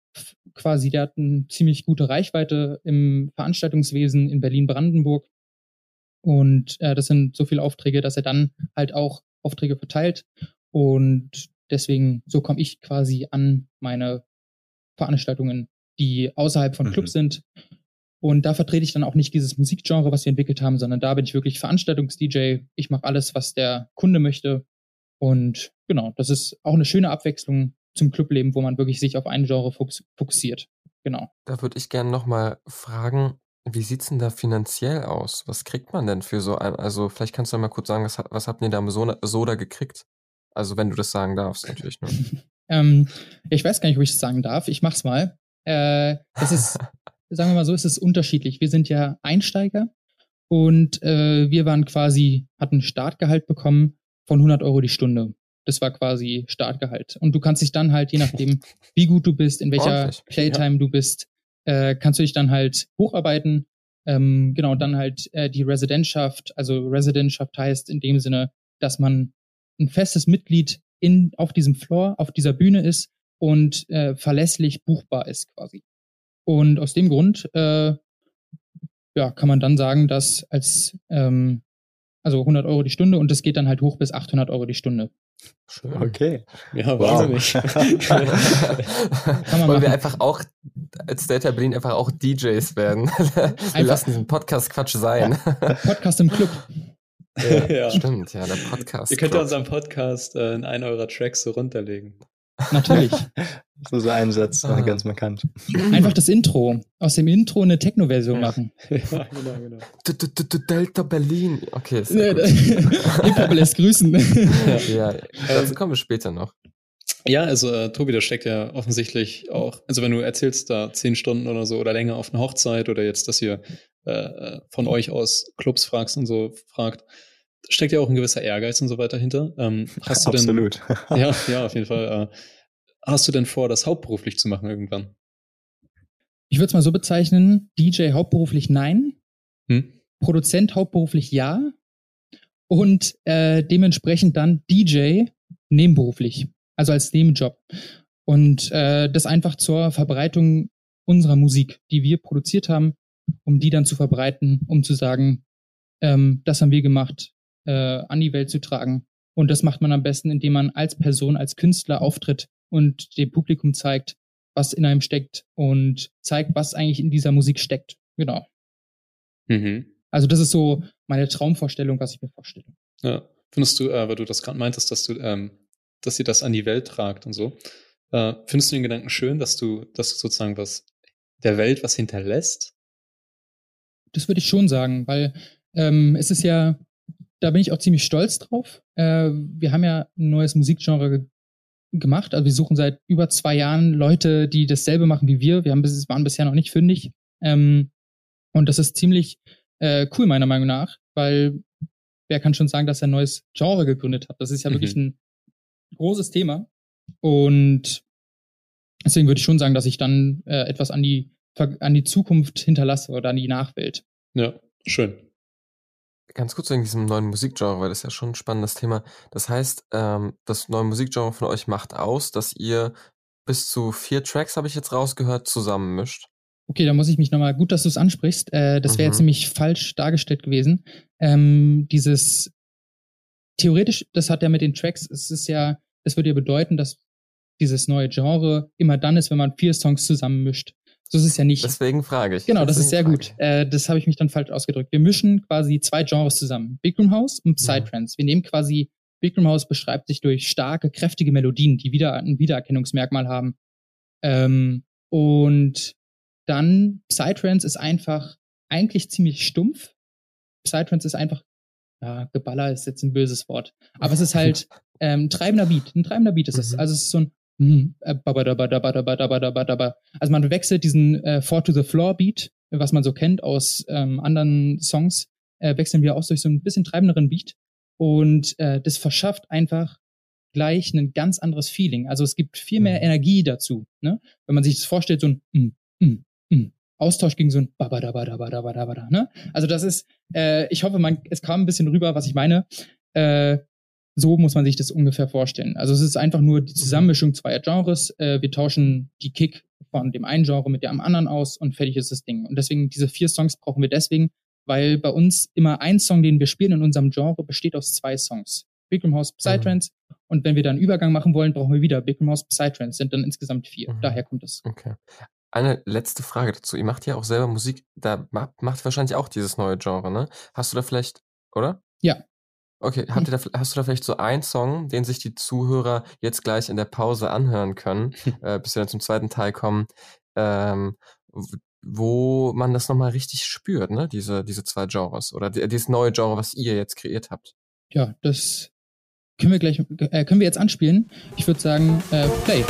quasi, der hat eine ziemlich gute Reichweite im Veranstaltungswesen in Berlin-Brandenburg Und äh, das sind so viele Aufträge, dass er dann halt auch Aufträge verteilt. Und deswegen, so komme ich quasi an meine Veranstaltungen, die außerhalb von Clubs mhm. sind. Und da vertrete ich dann auch nicht dieses Musikgenre, was wir entwickelt haben, sondern da bin ich wirklich Veranstaltungs-DJ. Ich mache alles, was der Kunde möchte. Und genau, das ist auch eine schöne Abwechslung zum Clubleben, wo man wirklich sich auf ein Genre fokussiert. Genau. Da würde ich gerne nochmal fragen, wie sieht's denn da finanziell aus? Was kriegt man denn für so ein, also vielleicht kannst du mal kurz sagen, was, was habt ihr da am Soda, Soda gekriegt? Also wenn du das sagen darfst, natürlich nur. <laughs> ähm, ich weiß gar nicht, ob ich das sagen darf. Ich mach's mal. Äh, das ist <laughs> sagen wir mal so, ist es unterschiedlich. Wir sind ja Einsteiger und äh, wir waren quasi, hatten Startgehalt bekommen von 100 Euro die Stunde. Das war quasi Startgehalt. Und du kannst dich dann halt, je nachdem, <laughs> wie gut du bist, in welcher Ordentlich. Playtime ja. du bist, äh, kannst du dich dann halt hocharbeiten. Ähm, genau, dann halt äh, die Residentschaft. Also Residentschaft heißt in dem Sinne, dass man ein festes Mitglied in, auf diesem Floor, auf dieser Bühne ist und äh, verlässlich buchbar ist quasi. Und aus dem Grund äh, ja, kann man dann sagen, dass als ähm, also 100 Euro die Stunde und das geht dann halt hoch bis 800 Euro die Stunde. Schön. Okay. Ja, wahnsinnig. <laughs> Wow. Wollen wir einfach auch als Data Berlin einfach auch DJs werden? wir einfach. <laughs> lassen diesen Podcast Quatsch sein. Podcast im Club. <laughs> Ja, ja, Stimmt, ja, der Podcast. Ihr könnt ja unseren Podcast äh, in einen eurer Tracks so runterlegen. Natürlich. <laughs> So so ein Satz, ah. ganz markant. Einfach das Intro. Aus dem Intro eine Techno-Version machen. <laughs> Ja, genau, genau. Delta Berlin. Okay, ist ja Hip-Hop lässt grüßen. Ja, dazu kommen wir später noch. Ja, also äh, Tobi, da steckt ja offensichtlich auch, also wenn du erzählst da zehn Stunden oder so oder länger auf eine Hochzeit oder jetzt, dass ihr äh, äh von euch aus Clubs fragst und so fragt, steckt ja auch ein gewisser Ehrgeiz und so weiter hinter. Ähm, hast du Absolut. Denn, <laughs> ja, <laughs> ja, auf jeden Fall. Äh, hast du denn vor, das hauptberuflich zu machen irgendwann? Ich würde es mal so bezeichnen: DJ hauptberuflich nein, hm? Produzent hauptberuflich ja und äh, dementsprechend dann DJ nebenberuflich, also als Nebenjob. Und äh, das einfach zur Verbreitung unserer Musik, die wir produziert haben, um die dann zu verbreiten, um zu sagen, ähm, das haben wir gemacht, äh, an die Welt zu tragen. Und das macht man am besten, indem man als Person, als Künstler auftritt und dem Publikum zeigt, was in einem steckt und zeigt, was eigentlich in dieser Musik steckt. Genau. Mhm. Also das ist so meine Traumvorstellung, was ich mir vorstelle. Ja. Findest du, äh, weil du das gerade meintest, dass du, ähm, dass sie das an die Welt tragt und so, äh, findest du den Gedanken schön, dass du, dass du sozusagen was der Welt was hinterlässt? Das würde ich schon sagen, weil ähm, es ist ja da bin ich auch ziemlich stolz drauf. Äh, wir haben ja ein neues Musikgenre ge gemacht. Also wir suchen seit über zwei Jahren Leute, die dasselbe machen wie wir. Wir haben bis, waren bisher noch nicht fündig. Ähm, und das ist ziemlich äh, cool meiner Meinung nach, weil wer kann schon sagen, dass er ein neues Genre gegründet hat? Das ist ja mhm. wirklich ein großes Thema. Und deswegen würde ich schon sagen, dass ich dann äh, etwas an die, an die Zukunft hinterlasse oder an die Nachwelt. Ja, schön. Ganz kurz wegen diesem neuen Musikgenre, weil das ist ja schon ein spannendes Thema. Das heißt, ähm, das neue Musikgenre von euch macht aus, dass ihr bis zu vier Tracks, habe ich jetzt rausgehört, zusammenmischt. Okay, da muss ich mich nochmal, gut, dass du es ansprichst. Äh, das wäre mhm. jetzt nämlich falsch dargestellt gewesen. Ähm, dieses, theoretisch, das hat ja mit den Tracks, es ist ja, das würde ja bedeuten, dass dieses neue Genre immer dann ist, wenn man vier Songs zusammenmischt. So ist es ja nicht. Deswegen frage ich. Genau, das ist sehr gut. Äh, das habe ich mich dann falsch ausgedrückt. Wir mischen quasi zwei Genres zusammen. Big Room House und Psytrance. Wir nehmen quasi, Big Room House beschreibt sich durch starke, kräftige Melodien, die wieder ein Wiedererkennungsmerkmal haben. Ähm, und dann Psytrance ist einfach eigentlich ziemlich stumpf. Psytrance ist einfach, ja, Geballer ist jetzt ein böses Wort. Aber es ist halt <laughs> ähm, treibender Beat. Ein treibender Beat ist es. Mhm. Also es ist so ein Mhm. Also man wechselt diesen äh, Four to the Floor Beat, was man so kennt aus ähm, anderen Songs, äh, wechseln wir aus durch so ein bisschen treibenderen Beat. Und äh, das verschafft einfach gleich ein ganz anderes Feeling. Also es gibt viel mehr mhm. Energie dazu. Ne? Wenn man sich das vorstellt, so ein mm, mm, mm, Austausch gegen so ein Babadabadabadabadabada. Ne? Also das ist, äh, ich hoffe, man, es kam ein bisschen rüber, was ich meine. Äh, so muss man sich das ungefähr vorstellen. Also es ist einfach nur die Zusammenmischung zweier Genres. Äh, wir tauschen die Kick von dem einen Genre mit dem anderen aus und fertig ist das Ding. Und deswegen, diese vier Songs brauchen wir deswegen, weil bei uns immer ein Song, den wir spielen in unserem Genre, besteht aus zwei Songs. Big Room House, Psytrance. Mhm. Und wenn wir dann Übergang machen wollen, brauchen wir wieder Big Room House, Psytrance. Sind dann insgesamt vier. Mhm. Daher kommt es. Okay. Eine letzte Frage dazu. Ihr macht ja auch selber Musik. Da macht, macht wahrscheinlich auch dieses neue Genre, ne? Hast du da vielleicht, oder? Ja. Okay, habt ihr da, hast du da vielleicht so einen Song, den sich die Zuhörer jetzt gleich in der Pause anhören können, <laughs> äh, bis wir dann zum zweiten Teil kommen, ähm, wo man das nochmal richtig spürt, ne? Diese, diese zwei Genres oder dieses neue Genre, was ihr jetzt kreiert habt. Ja, das können wir gleich, äh, können wir jetzt anspielen. Ich würde sagen, äh, Play.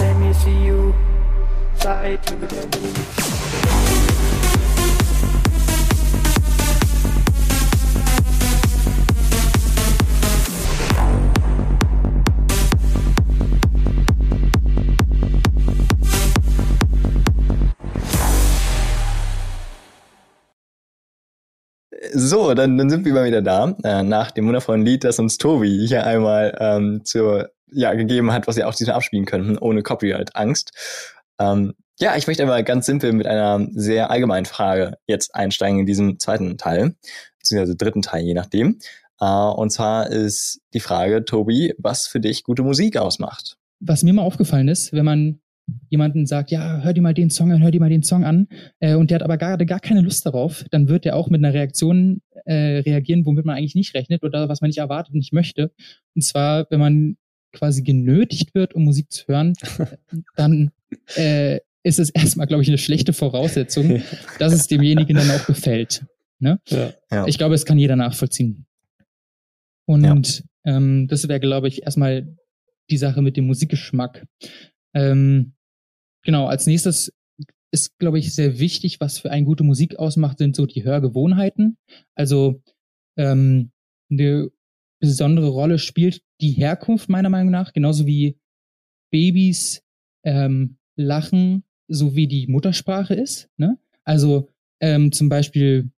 Let me see you fly to the So, dann, dann sind wir mal wieder da, äh, nach dem wundervollen Lied, das uns Tobi hier einmal ähm, zur, ja, gegeben hat, was wir auch diesmal abspielen könnten, ohne Copyright-Angst. Ähm, ja, ich möchte aber ganz simpel mit einer sehr allgemeinen Frage jetzt einsteigen in diesem zweiten Teil, beziehungsweise dritten Teil, je nachdem. Äh, und zwar ist die Frage, Tobi, was für dich gute Musik ausmacht? Was mir mal aufgefallen ist, wenn man jemanden sagt, ja, hör dir mal den Song an, hör dir mal den Song an, äh, und der hat aber gerade gar keine Lust darauf, dann wird er auch mit einer Reaktion äh, reagieren, womit man eigentlich nicht rechnet oder was man nicht erwartet und nicht möchte. Und zwar, wenn man quasi genötigt wird, um Musik zu hören, <laughs> dann äh, ist es erstmal, glaube ich, eine schlechte Voraussetzung, <laughs> dass es demjenigen dann auch gefällt. Ne? Ja, ja. Ich glaube, es kann jeder nachvollziehen. Und ja. ähm, das wäre, glaube ich, erstmal die Sache mit dem Musikgeschmack. Ähm, Genau, als nächstes ist, glaube ich, sehr wichtig, was für eine gute Musik ausmacht, sind so die Hörgewohnheiten. Also ähm, eine besondere Rolle spielt die Herkunft meiner Meinung nach, genauso wie Babys ähm, lachen, so wie die Muttersprache ist. Ne? Also ähm, zum Beispiel,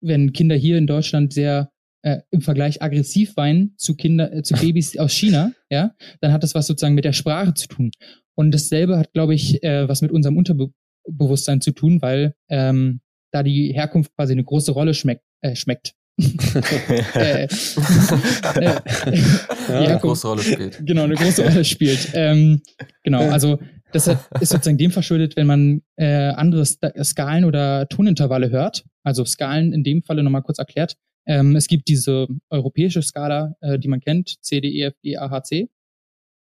wenn Kinder hier in Deutschland sehr äh, im Vergleich aggressiv weinen zu Kinder, äh, zu <laughs> Babys aus China, ja, dann hat das was sozusagen mit der Sprache zu tun. Und dasselbe hat, glaube ich, äh, was mit unserem Unterbewusstsein zu tun, weil ähm, da die Herkunft quasi eine große Rolle schmeckt. Äh, schmeckt. <laughs> äh, äh, ja, eine große Rolle spielt. Genau, eine große Rolle spielt. Ähm, genau, also das ist sozusagen dem verschuldet, wenn man äh, andere Skalen oder Tonintervalle hört. Also Skalen in dem Falle nochmal kurz erklärt. Ähm, es gibt diese europäische Skala, äh, die man kennt, C, D, E, F, G, A, H, C.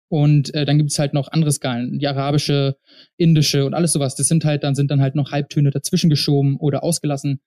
Und äh, dann gibt es halt noch andere Skalen, die arabische, indische und alles sowas. Das sind halt, dann sind dann halt noch Halbtöne dazwischen geschoben oder ausgelassen.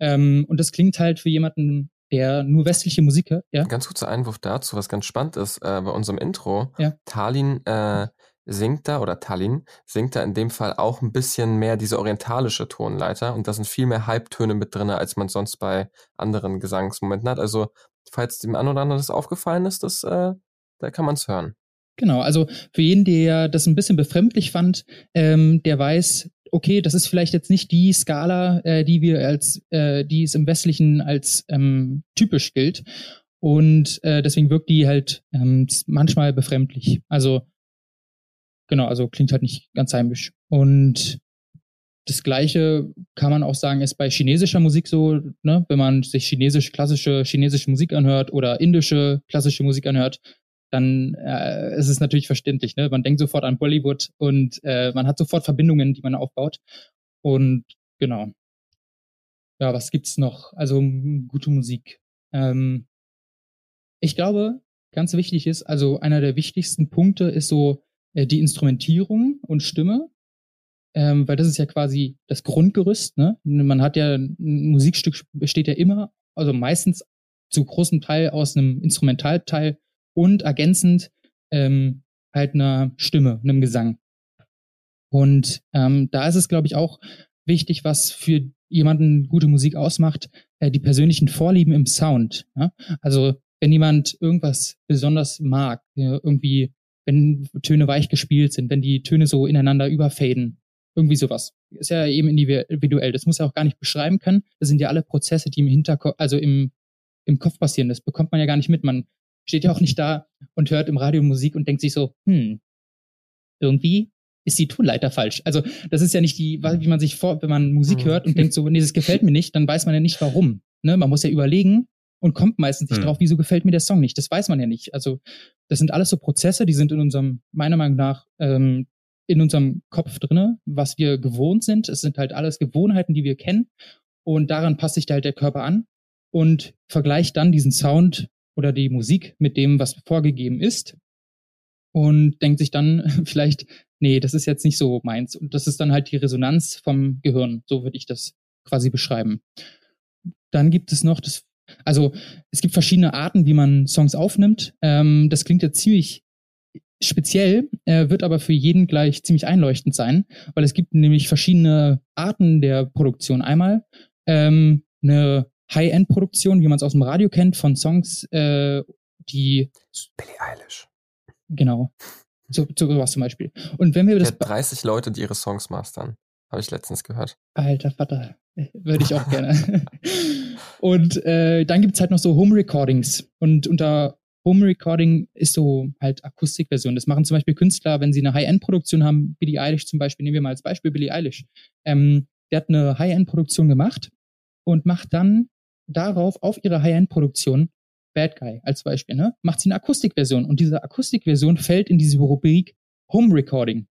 Ähm, und das klingt halt für jemanden, der nur westliche Musik hört. Ja? Ganz kurzer Einwurf dazu, was ganz spannend ist, äh, bei unserem Intro, ja. Talin äh, singt da, oder Tallinn singt da in dem Fall auch ein bisschen mehr diese orientalische Tonleiter und da sind viel mehr Halbtöne mit drin, als man sonst bei anderen Gesangsmomenten hat. Also, falls dem einen oder anderen das aufgefallen ist, das, äh, da kann man es hören. Genau, also für jeden, der das ein bisschen befremdlich fand, ähm, der weiß, okay, das ist vielleicht jetzt nicht die Skala, äh, die wir als, äh, die es im Westlichen als ähm, typisch gilt. Und äh, deswegen wirkt die halt ähm, manchmal befremdlich. Also genau, also klingt halt nicht ganz heimisch. Und das Gleiche kann man auch sagen, ist bei chinesischer Musik so, ne? wenn man sich chinesisch, klassische chinesische Musik anhört oder indische klassische Musik anhört, dann äh, ist es natürlich verständlich. Ne? Man denkt sofort an Bollywood und äh, man hat sofort Verbindungen, die man aufbaut. Und genau. Ja, was gibt's noch? Also gute Musik. Ähm, ich glaube, ganz wichtig ist, also einer der wichtigsten Punkte ist so äh, die Instrumentierung und Stimme. Ähm, weil das ist ja quasi das Grundgerüst. Ne? Man hat ja, ein Musikstück besteht ja immer, also meistens zu großem Teil aus einem Instrumentalteil und ergänzend ähm, halt einer Stimme, einem Gesang. Und ähm, da ist es, glaube ich, auch wichtig, was für jemanden gute Musik ausmacht, äh, die persönlichen Vorlieben im Sound. Ja? Also wenn jemand irgendwas besonders mag, irgendwie, wenn Töne weich gespielt sind, wenn die Töne so ineinander überfaden, irgendwie sowas. Ist ja eben individuell. Das muss er auch gar nicht beschreiben können. Das sind ja alle Prozesse, die im Hinterkopf, also im, im Kopf passieren. Das bekommt man ja gar nicht mit. Man steht ja auch nicht da und hört im Radio Musik und denkt sich so, hm, irgendwie ist die Tonleiter falsch. Also das ist ja nicht die, wie man sich vor, wenn man Musik mhm. hört und denkt so, nee, das gefällt mir nicht, dann weiß man ja nicht warum. Ne? Man muss ja überlegen und kommt meistens nicht mhm. drauf, wieso gefällt mir der Song nicht. Das weiß man ja nicht. Also das sind alles so Prozesse, die sind in unserem, meiner Meinung nach, ähm, in unserem Kopf drinne, was wir gewohnt sind. Es sind halt alles Gewohnheiten, die wir kennen. Und daran passt sich halt der Körper an und vergleicht dann diesen Sound oder die Musik mit dem, was vorgegeben ist. Und denkt sich dann <laughs> vielleicht, nee, das ist jetzt nicht so meins. Und das ist dann halt die Resonanz vom Gehirn. So würde ich das quasi beschreiben. Dann gibt es noch das, also es gibt verschiedene Arten, wie man Songs aufnimmt. Ähm, das klingt jetzt ziemlich speziell, äh, wird aber für jeden gleich ziemlich einleuchtend sein, weil es gibt nämlich verschiedene Arten der Produktion. Einmal ähm, eine High-End-Produktion, wie man es aus dem Radio kennt, von Songs, äh, die Billie Eilish. Genau. So, so was zum Beispiel. Und wenn wir das. 30 Leute, die ihre Songs mastern. Habe ich letztens gehört. Alter Vater. Würde ich auch gerne. <laughs> und äh, dann gibt's halt noch so Home Recordings. Und unter Home Recording ist so halt Akustikversion. Das machen zum Beispiel Künstler, wenn sie eine High-End-Produktion haben, Billie Eilish zum Beispiel, nehmen wir mal als Beispiel Billie Eilish. Ähm, der hat eine High-End-Produktion gemacht und macht dann darauf, auf ihre High-End-Produktion, Bad Guy als Beispiel, ne, macht sie eine Akustikversion. Und diese Akustikversion fällt in diese Rubrik Home Recording.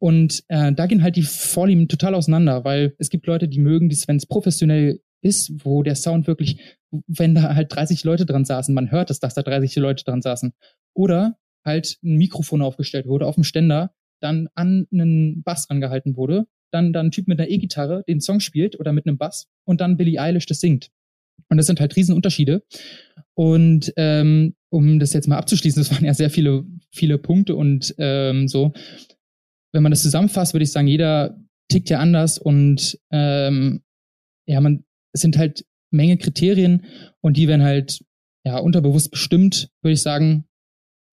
Und äh, da gehen halt die Vorlieben total auseinander, weil es gibt Leute, die mögen das, wenn es professionell ist, wo der Sound wirklich, wenn da halt 30 Leute dran saßen, man hört es, dass da 30 Leute dran saßen. Oder halt ein Mikrofon aufgestellt wurde auf dem Ständer, dann an einen Bass rangehalten wurde dann dann ein Typ mit einer E-Gitarre den Song spielt oder mit einem Bass und dann Billie Eilish das singt. Und das sind halt Riesenunterschiede. Und ähm, um das jetzt mal abzuschließen, <laughs> das waren ja sehr viele, viele Punkte und ähm, so. Wenn man das zusammenfasst, würde ich sagen, jeder tickt ja anders und ähm, ja, man, es sind halt Menge Kriterien und die werden halt ja unterbewusst bestimmt, würde ich sagen,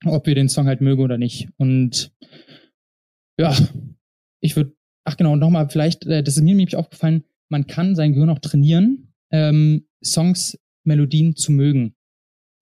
ob wir den Song halt mögen oder nicht. Und ja, ich würde Ach genau, nochmal vielleicht, äh, das ist mir nämlich aufgefallen, man kann sein Gehirn auch trainieren, ähm, Songs, Melodien zu mögen.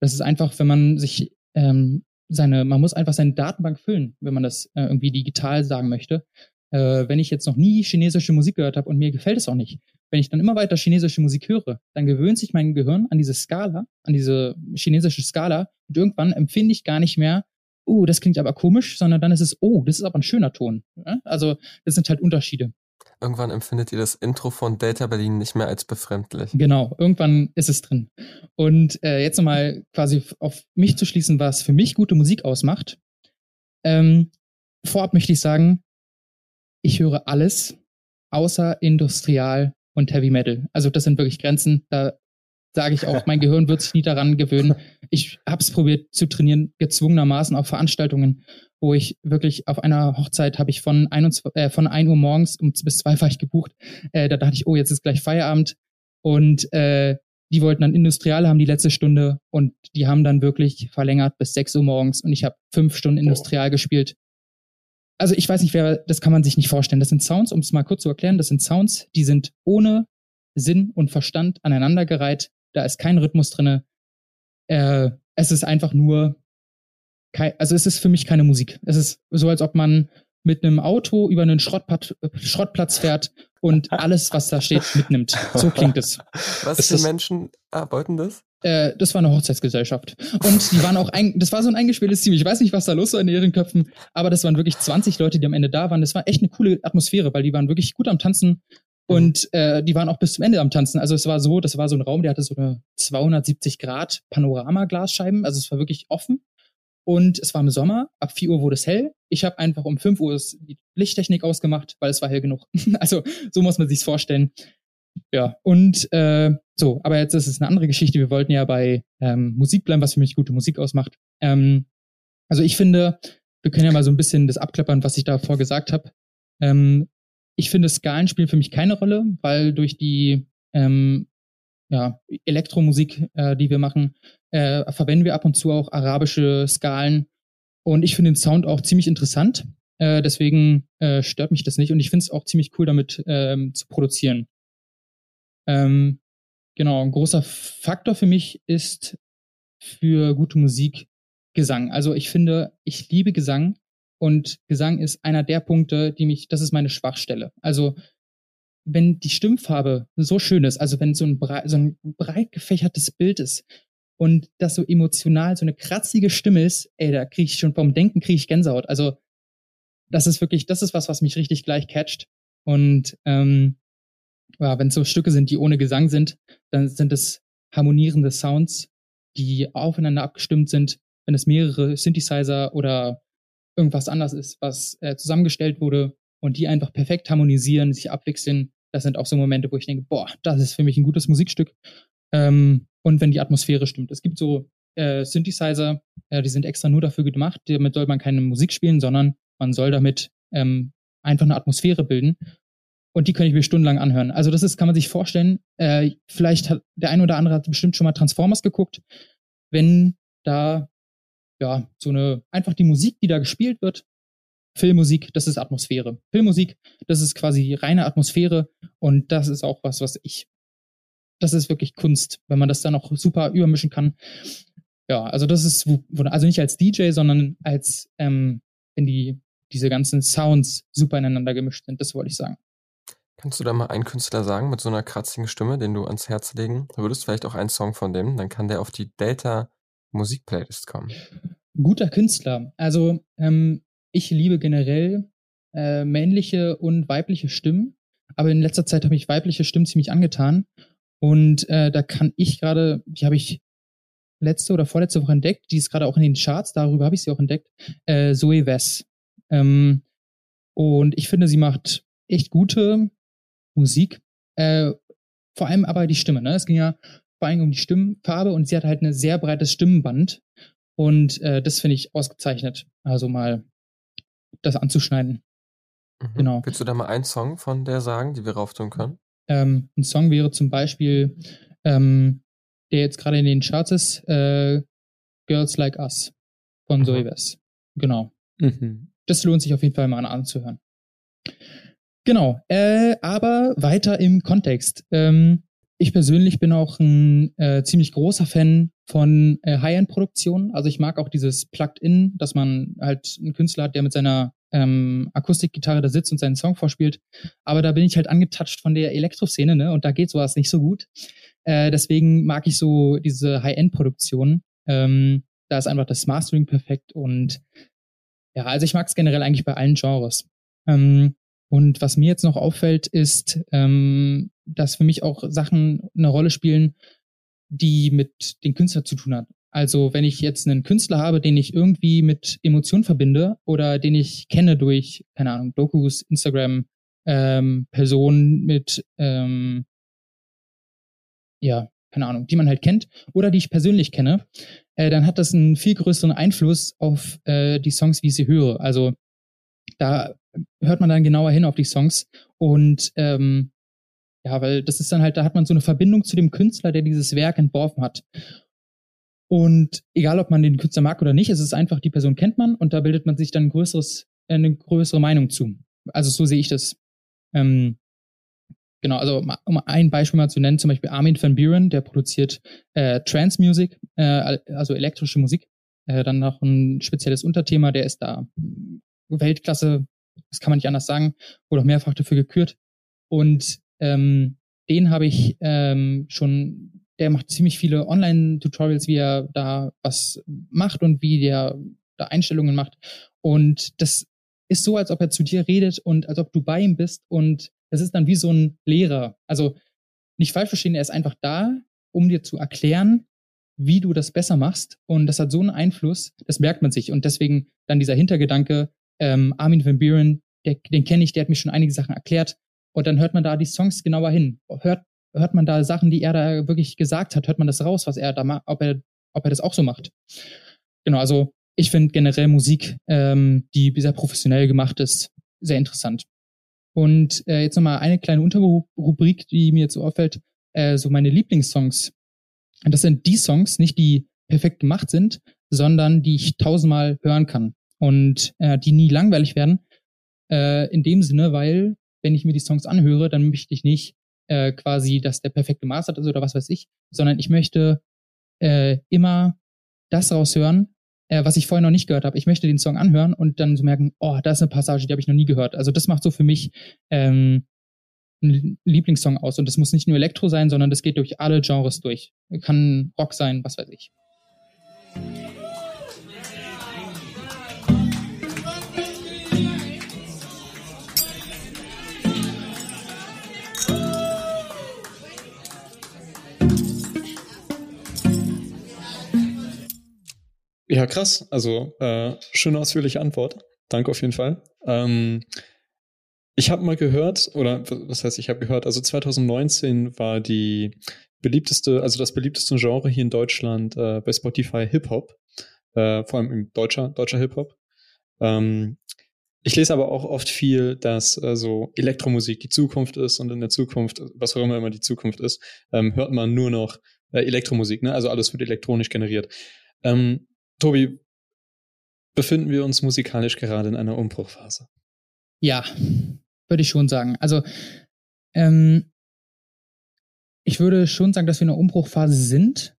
Das ist einfach, wenn man sich ähm, seine, man muss einfach seine Datenbank füllen, wenn man das äh, irgendwie digital sagen möchte. Äh, wenn ich jetzt noch nie chinesische Musik gehört habe und mir gefällt es auch nicht, wenn ich dann immer weiter chinesische Musik höre, dann gewöhnt sich mein Gehirn an diese Skala, an diese chinesische Skala und irgendwann empfinde ich gar nicht mehr oh, das klingt aber komisch, sondern dann ist es, oh, das ist aber ein schöner Ton. Also das sind halt Unterschiede. Irgendwann empfindet ihr das Intro von Delta Berlin nicht mehr als befremdlich. Genau, irgendwann ist es drin. Und äh, jetzt nochmal quasi auf mich zu schließen, was für mich gute Musik ausmacht. Ähm, vorab möchte ich sagen, ich höre alles außer Industrial und Heavy Metal. Also das sind wirklich Grenzen, da sage ich auch, <laughs> mein Gehirn wird sich nie daran gewöhnen. Ich habe es probiert zu trainieren, gezwungenermaßen auf Veranstaltungen, wo ich wirklich auf einer Hochzeit habe ich von, ein, und, äh, von 1 Uhr morgens um bis zwei war ich gebucht. Äh, da dachte ich, oh, jetzt ist gleich Feierabend. Und äh, die wollten dann Industriale haben die letzte Stunde und die haben dann wirklich verlängert bis 6 Uhr morgens und ich habe fünf Stunden Industrial oh. gespielt. Also ich weiß nicht, wer, das kann man sich nicht vorstellen. Das sind Sounds, um es mal kurz zu erklären, das sind Sounds, die sind ohne Sinn und Verstand aneinandergereiht da ist kein Rhythmus drinne. Äh, es ist einfach nur, kein, also es ist für mich keine Musik. Es ist so, als ob man mit einem Auto über einen Schrottplatz, Schrottplatz fährt und <laughs> alles, was da steht, mitnimmt. So klingt es. Was ist für das, Menschen wollten das? Äh, das war eine Hochzeitsgesellschaft. Und die waren auch ein, das war so ein eingespieltes Team. Ich weiß nicht, was da los war in ihren Köpfen, aber das waren wirklich 20 Leute, die am Ende da waren. Das war echt eine coole Atmosphäre, weil die waren wirklich gut am Tanzen. Und äh, die waren auch bis zum Ende am Tanzen. Also es war so, das war so ein Raum, der hatte so eine 270 Grad Panorama-Glasscheiben. Also es war wirklich offen. Und es war im Sommer, ab 4 Uhr wurde es hell. Ich habe einfach um 5 Uhr die Lichttechnik ausgemacht, weil es war hell genug. <laughs> also so muss man sich's vorstellen. Ja, und äh, so, aber jetzt ist es eine andere Geschichte. Wir wollten ja bei ähm, Musik bleiben, was für mich gute Musik ausmacht. Ähm, also ich finde, wir können ja mal so ein bisschen das abklappern, was ich davor gesagt habe. Ähm, ich finde, Skalen spielen für mich keine Rolle, weil durch die ähm, ja, Elektromusik, äh, die wir machen, äh, verwenden wir ab und zu auch arabische Skalen. Und ich finde den Sound auch ziemlich interessant. Äh, deswegen äh, stört mich das nicht. Und ich finde es auch ziemlich cool, damit ähm, zu produzieren. Ähm, genau, ein großer Faktor für mich ist für gute Musik Gesang. Also ich finde, ich liebe Gesang und Gesang ist einer der Punkte, die mich, das ist meine Schwachstelle. Also wenn die Stimmfarbe so schön ist, also wenn so ein, breit, so ein breit gefächertes Bild ist und das so emotional so eine kratzige Stimme ist, ey, da kriege ich schon vom Denken kriege ich Gänsehaut. Also das ist wirklich, das ist was, was mich richtig gleich catcht. Und ähm, ja, wenn es so Stücke sind, die ohne Gesang sind, dann sind es harmonierende Sounds, die aufeinander abgestimmt sind. Wenn es mehrere Synthesizer oder irgendwas anders ist, was äh, zusammengestellt wurde und die einfach perfekt harmonisieren, sich abwechseln, das sind auch so Momente, wo ich denke, boah, das ist für mich ein gutes Musikstück. Ähm, und wenn die Atmosphäre stimmt. Es gibt so äh, Synthesizer, äh, die sind extra nur dafür gemacht. Damit soll man keine Musik spielen, sondern man soll damit ähm, einfach eine Atmosphäre bilden. Und die kann ich mir stundenlang anhören. Also das ist, kann man sich vorstellen, äh, vielleicht hat der eine oder andere hat bestimmt schon mal Transformers geguckt. Wenn da ja so eine einfach die Musik, die da gespielt wird, Filmmusik, das ist Atmosphäre. Filmmusik, das ist quasi reine Atmosphäre und das ist auch was, was ich, das ist wirklich Kunst, wenn man das dann noch super übermischen kann. Ja, also das ist, also nicht als DJ, sondern als, ähm, wenn die, diese ganzen Sounds super ineinander gemischt sind, das wollte ich sagen. Kannst du da mal einen Künstler sagen mit so einer kratzigen Stimme, den du ans Herz legen würdest? Vielleicht auch einen Song von dem, dann kann der auf die Delta Musikplaylist kommen. Guter Künstler. Also ähm, ich liebe generell äh, männliche und weibliche Stimmen, aber in letzter Zeit habe ich weibliche Stimmen ziemlich angetan. Und äh, da kann ich gerade, die habe ich letzte oder vorletzte Woche entdeckt, die ist gerade auch in den Charts, darüber habe ich sie auch entdeckt, äh, Zoe Wess. Ähm, und ich finde, sie macht echt gute Musik. Äh, vor allem aber die Stimme. Ne? Es ging ja vor allem um die Stimmfarbe und sie hat halt ein sehr breites Stimmenband. Und äh, das finde ich ausgezeichnet. Also mal das anzuschneiden. Mhm. Genau. Willst du da mal einen Song von der sagen, die wir rauf tun können? Ähm, ein Song wäre zum Beispiel, ähm, der jetzt gerade in den Charts ist, äh, Girls Like Us von mhm. Zoe West. Genau. Mhm. Das lohnt sich auf jeden Fall mal anzuhören. Genau. Äh, aber weiter im Kontext. Ähm, ich persönlich bin auch ein äh, ziemlich großer Fan von äh, High-End-Produktionen. Also ich mag auch dieses Plugged-In, dass man halt einen Künstler hat, der mit seiner ähm, Akustikgitarre da sitzt und seinen Song vorspielt. Aber da bin ich halt angetatscht von der Elektroszene, ne? Und da geht sowas nicht so gut. Äh, deswegen mag ich so diese High-End-Produktionen. Ähm, da ist einfach das Mastering perfekt und ja, also ich mag es generell eigentlich bei allen Genres. Ähm, und was mir jetzt noch auffällt, ist, ähm, dass für mich auch Sachen eine Rolle spielen, die mit dem Künstler zu tun hat. Also wenn ich jetzt einen Künstler habe, den ich irgendwie mit Emotionen verbinde oder den ich kenne durch, keine Ahnung, Dokus, Instagram, ähm, Personen mit, ähm, ja, keine Ahnung, die man halt kennt oder die ich persönlich kenne, äh, dann hat das einen viel größeren Einfluss auf äh, die Songs, wie ich sie höre. Also da hört man dann genauer hin auf die Songs und ähm, ja, weil das ist dann halt, da hat man so eine Verbindung zu dem Künstler, der dieses Werk entworfen hat. Und egal, ob man den Künstler mag oder nicht, es ist einfach, die Person kennt man und da bildet man sich dann ein größeres, äh, eine größere Meinung zu. Also so sehe ich das. Ähm, genau, also um ein Beispiel mal zu nennen, zum Beispiel Armin van Buren, der produziert äh, Trance Music, äh, also elektrische Musik. Äh, dann noch ein spezielles Unterthema, der ist da Weltklasse, das kann man nicht anders sagen, wurde auch mehrfach dafür gekürt. Und ähm, den habe ich ähm, schon, der macht ziemlich viele Online-Tutorials, wie er da was macht und wie der da Einstellungen macht. Und das ist so, als ob er zu dir redet und als ob du bei ihm bist. Und das ist dann wie so ein Lehrer. Also nicht falsch verstehen, er ist einfach da, um dir zu erklären, wie du das besser machst. Und das hat so einen Einfluss, das merkt man sich. Und deswegen dann dieser Hintergedanke, ähm, Armin van Buren, der, den kenne ich, der hat mir schon einige Sachen erklärt. Und dann hört man da die Songs genauer hin. Hört, hört man da Sachen, die er da wirklich gesagt hat, hört man das raus, was er da macht, ob er, ob er das auch so macht. Genau, also ich finde generell Musik, ähm, die sehr professionell gemacht ist, sehr interessant. Und äh, jetzt nochmal eine kleine Unterrubrik, die mir jetzt so auffällt, äh, so meine Lieblingssongs. Und das sind die Songs, nicht die perfekt gemacht sind, sondern die ich tausendmal hören kann und äh, die nie langweilig werden. Äh, in dem Sinne, weil wenn ich mir die Songs anhöre, dann möchte ich nicht äh, quasi, dass der perfekt gemastert ist oder was weiß ich, sondern ich möchte äh, immer das raushören, äh, was ich vorher noch nicht gehört habe. Ich möchte den Song anhören und dann so merken, oh, da ist eine Passage, die habe ich noch nie gehört. Also das macht so für mich ähm, einen Lieblingssong aus. Und das muss nicht nur Elektro sein, sondern das geht durch alle Genres durch. Kann Rock sein, was weiß ich. Ja, krass. Also, äh, schöne ausführliche Antwort. Danke auf jeden Fall. Ähm, ich habe mal gehört, oder was heißt, ich habe gehört, also 2019 war die beliebteste, also das beliebteste Genre hier in Deutschland äh, bei Spotify Hip-Hop, äh, vor allem im deutscher, deutscher Hip-Hop. Ähm, ich lese aber auch oft viel, dass äh, so Elektromusik die Zukunft ist und in der Zukunft, was auch immer immer die Zukunft ist, ähm, hört man nur noch äh, Elektromusik, ne? Also alles wird elektronisch generiert. Ähm, Tobi, befinden wir uns musikalisch gerade in einer Umbruchphase? Ja, würde ich schon sagen. Also, ähm, ich würde schon sagen, dass wir in einer Umbruchphase sind,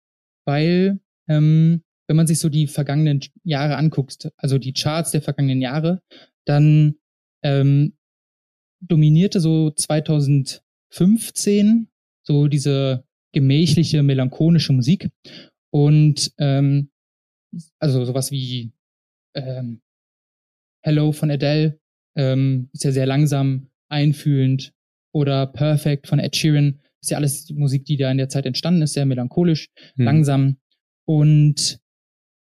weil, ähm, wenn man sich so die vergangenen Jahre anguckt, also die Charts der vergangenen Jahre, dann ähm, dominierte so 2015 so diese gemächliche, melancholische Musik. Und ähm, also sowas wie ähm, Hello von Adele ähm, ist ja sehr langsam, einfühlend oder Perfect von Ed Sheeran ist ja alles Musik, die da in der Zeit entstanden ist, sehr melancholisch, hm. langsam. Und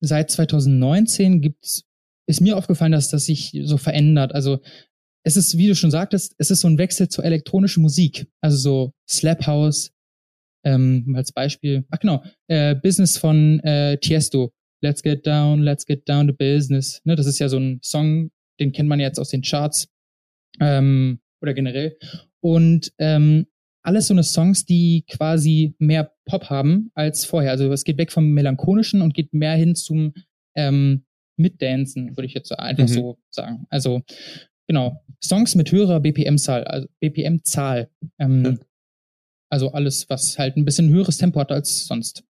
seit 2019 gibt's, ist mir aufgefallen, dass das sich so verändert. Also es ist, wie du schon sagtest, es ist so ein Wechsel zur elektronischen Musik. Also so Slap House, ähm, als Beispiel. Ach genau, äh, Business von äh, Tiesto Let's get down, let's get down to business. Ne, das ist ja so ein Song, den kennt man jetzt aus den Charts ähm, oder generell. Und ähm, alles so eine Songs, die quasi mehr Pop haben als vorher. Also es geht weg vom Melancholischen und geht mehr hin zum ähm, Mitdancen, würde ich jetzt einfach mhm. so sagen. Also genau, Songs mit höherer BPM-Zahl, also BPM-Zahl. Ähm, ja. Also alles, was halt ein bisschen höheres Tempo hat als sonst.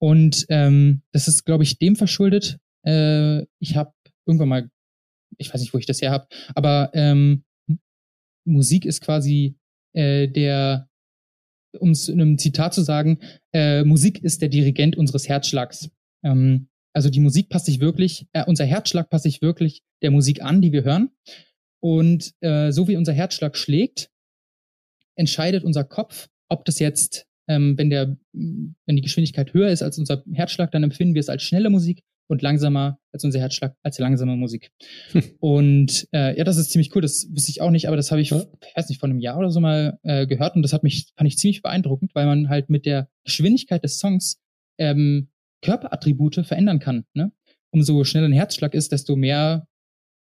Und ähm, das ist, glaube ich, dem verschuldet. Äh, ich habe irgendwann mal, ich weiß nicht, wo ich das her habe, aber ähm, Musik ist quasi äh, der, um es in einem Zitat zu sagen, äh, Musik ist der Dirigent unseres Herzschlags. Ähm, also die Musik passt sich wirklich, äh, unser Herzschlag passt sich wirklich der Musik an, die wir hören. Und äh, so wie unser Herzschlag schlägt, entscheidet unser Kopf, ob das jetzt ähm, wenn, der, wenn die Geschwindigkeit höher ist als unser Herzschlag, dann empfinden wir es als schnelle Musik und langsamer als unser Herzschlag als langsame Musik. Hm. Und äh, ja, das ist ziemlich cool. Das wusste ich auch nicht, aber das habe ich, ja. ich weiß nicht, vor einem Jahr oder so mal äh, gehört und das hat mich, fand ich ziemlich beeindruckend, weil man halt mit der Geschwindigkeit des Songs ähm, Körperattribute verändern kann. Ne? Umso schneller ein Herzschlag ist, desto mehr,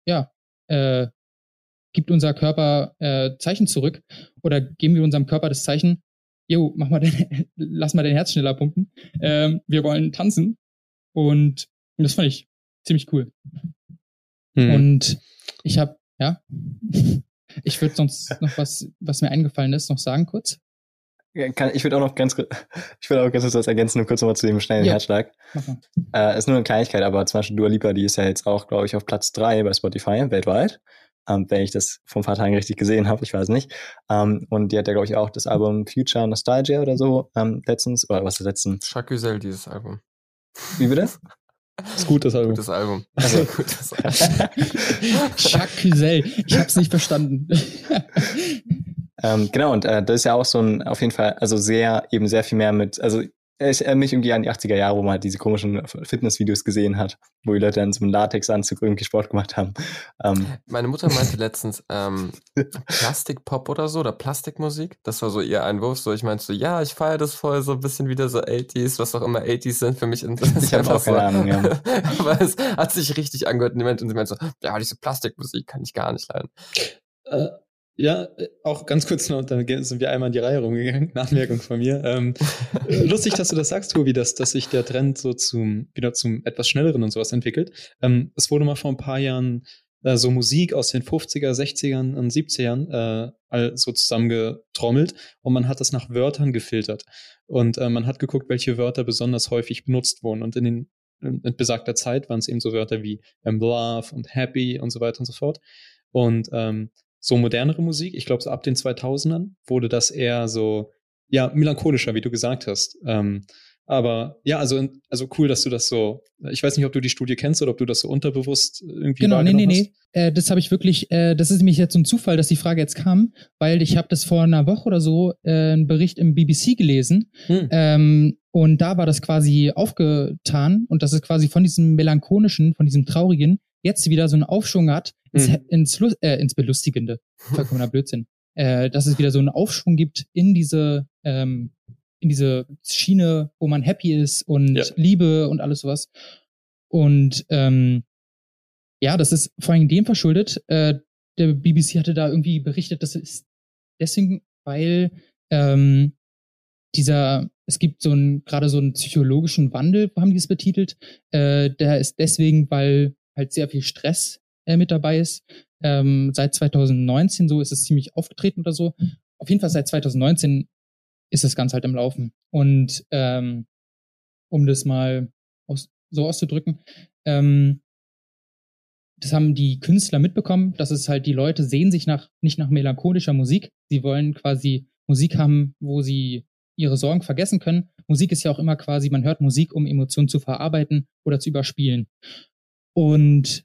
ja, äh, gibt unser Körper äh, Zeichen zurück oder geben wir unserem Körper das Zeichen, jo, mach mal den, <laughs> lass mal dein Herz schneller pumpen. Ähm, wir wollen tanzen. Und, und das fand ich ziemlich cool. Hm. Und ich habe, ja, <laughs> ich würde sonst noch was, was mir eingefallen ist, noch sagen kurz. Ja, kann, ich würde auch noch ganz, <laughs> ich würde auch ganz kurz was ergänzen, nur kurz nochmal zu dem schnellen ja. Herzschlag. Äh, ist nur eine Kleinigkeit, aber zum Beispiel Dua Lipa, die ist ja jetzt auch, glaube ich, auf Platz drei bei Spotify weltweit ähm, wenn ich das vor ein paar Tagen richtig gesehen habe, ich weiß nicht. Ähm, und die hat ja, glaube ich, auch das Album Future Nostalgia oder so ähm, letztens, oder was ist letztens? Jacques dieses Album. Wie bitte? Das <laughs> ist gut, das Album. Gutes Album. <laughs> Also, <laughs> gutes Album. Jacques Cusel. Ich hab's nicht verstanden. ähm, genau, und äh, das ist ja auch so ein, auf jeden Fall, also sehr, eben sehr viel mehr mit, also ich erinnere mich irgendwie an die 80er Jahre, wo man halt diese komischen Fitnessvideos gesehen hat, wo die Leute dann so einen Latexanzug irgendwie Sport gemacht haben. Ähm. Meine Mutter meinte <laughs> letztens ähm, Plastikpop oder so oder Plastikmusik. Das war so ihr Einwurf. So, ich meinte so, ja, ich feiere das voll so ein bisschen wieder so 80s, was auch immer 80s sind für mich. Ich habe auch keine so. Ahnung, ja. <laughs> Aber es hat sich richtig angehört und sie meinte so, ja, diese Plastikmusik kann ich gar nicht leiden. Äh, ja, äh, auch ganz kurz noch, dann sind wir einmal in die Reihe rumgegangen, Nachmerkung von mir. Ähm, äh, <laughs> lustig, dass du das sagst, Tobi, dass, dass sich der Trend so zum, wieder zum etwas schnelleren und sowas entwickelt. Ähm, es wurde mal vor ein paar Jahren äh, so Musik aus den 50er, 60ern und 70ern äh, so zusammengetrommelt und man hat das nach Wörtern gefiltert. Und äh, man hat geguckt, welche Wörter besonders häufig benutzt wurden. Und in den in besagter Zeit waren es eben so Wörter wie ähm, Love und Happy und so weiter und so fort. Und ähm, so modernere Musik, ich glaube so ab den 2000ern wurde das eher so, ja, melancholischer, wie du gesagt hast. Ähm, aber ja, also, also cool, dass du das so. Ich weiß nicht, ob du die Studie kennst oder ob du das so unterbewusst irgendwie Genau, nee, nee, nee. Äh, das habe ich wirklich, äh, das ist nämlich jetzt so ein Zufall, dass die Frage jetzt kam, weil ich habe das vor einer Woche oder so äh, einen Bericht im BBC gelesen. Hm. Ähm, und da war das quasi aufgetan und das ist quasi von diesem melancholischen, von diesem traurigen, jetzt wieder so einen Aufschwung hat ins, hm. ins, äh, ins Belustigende. Vollkommener <laughs> Blödsinn. Äh, dass es wieder so einen Aufschwung gibt in diese ähm, in diese Schiene, wo man happy ist und ja. Liebe und alles sowas. Und ähm, ja, das ist vor allem dem verschuldet. Äh, der BBC hatte da irgendwie berichtet, das ist deswegen, weil ähm, dieser, es gibt so einen, gerade so einen psychologischen Wandel, haben die es betitelt. Äh, der ist deswegen, weil halt sehr viel Stress äh, mit dabei ist. Ähm, seit 2019 so ist es ziemlich aufgetreten oder so. Auf jeden Fall seit 2019 ist das Ganze halt im Laufen. Und ähm, um das mal aus, so auszudrücken, ähm, das haben die Künstler mitbekommen, dass es halt die Leute sehen sich nach nicht nach melancholischer Musik. Sie wollen quasi Musik haben, wo sie ihre Sorgen vergessen können. Musik ist ja auch immer quasi, man hört Musik, um Emotionen zu verarbeiten oder zu überspielen. Und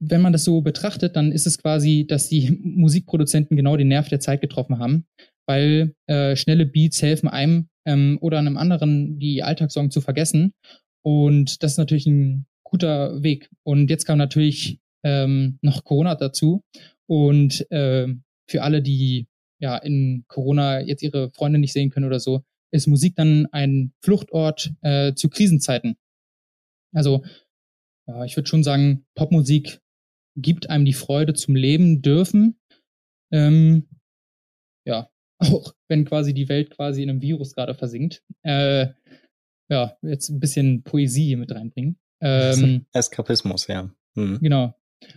wenn man das so betrachtet, dann ist es quasi, dass die Musikproduzenten genau den Nerv der Zeit getroffen haben, weil äh, schnelle Beats helfen einem ähm, oder einem anderen die Alltagssorgen zu vergessen. Und das ist natürlich ein guter Weg. Und jetzt kam natürlich ähm, noch Corona dazu. Und äh, für alle, die ja in Corona jetzt ihre Freunde nicht sehen können oder so, ist Musik dann ein Fluchtort äh, zu Krisenzeiten. Also ja, ich würde schon sagen, Popmusik gibt einem die Freude zum Leben dürfen. Ähm, ja, <laughs> auch wenn quasi die Welt quasi in einem Virus gerade versinkt. Äh, ja, jetzt ein bisschen Poesie mit reinbringen. Ähm, <laughs> Eskapismus, ja. Hm. Genau.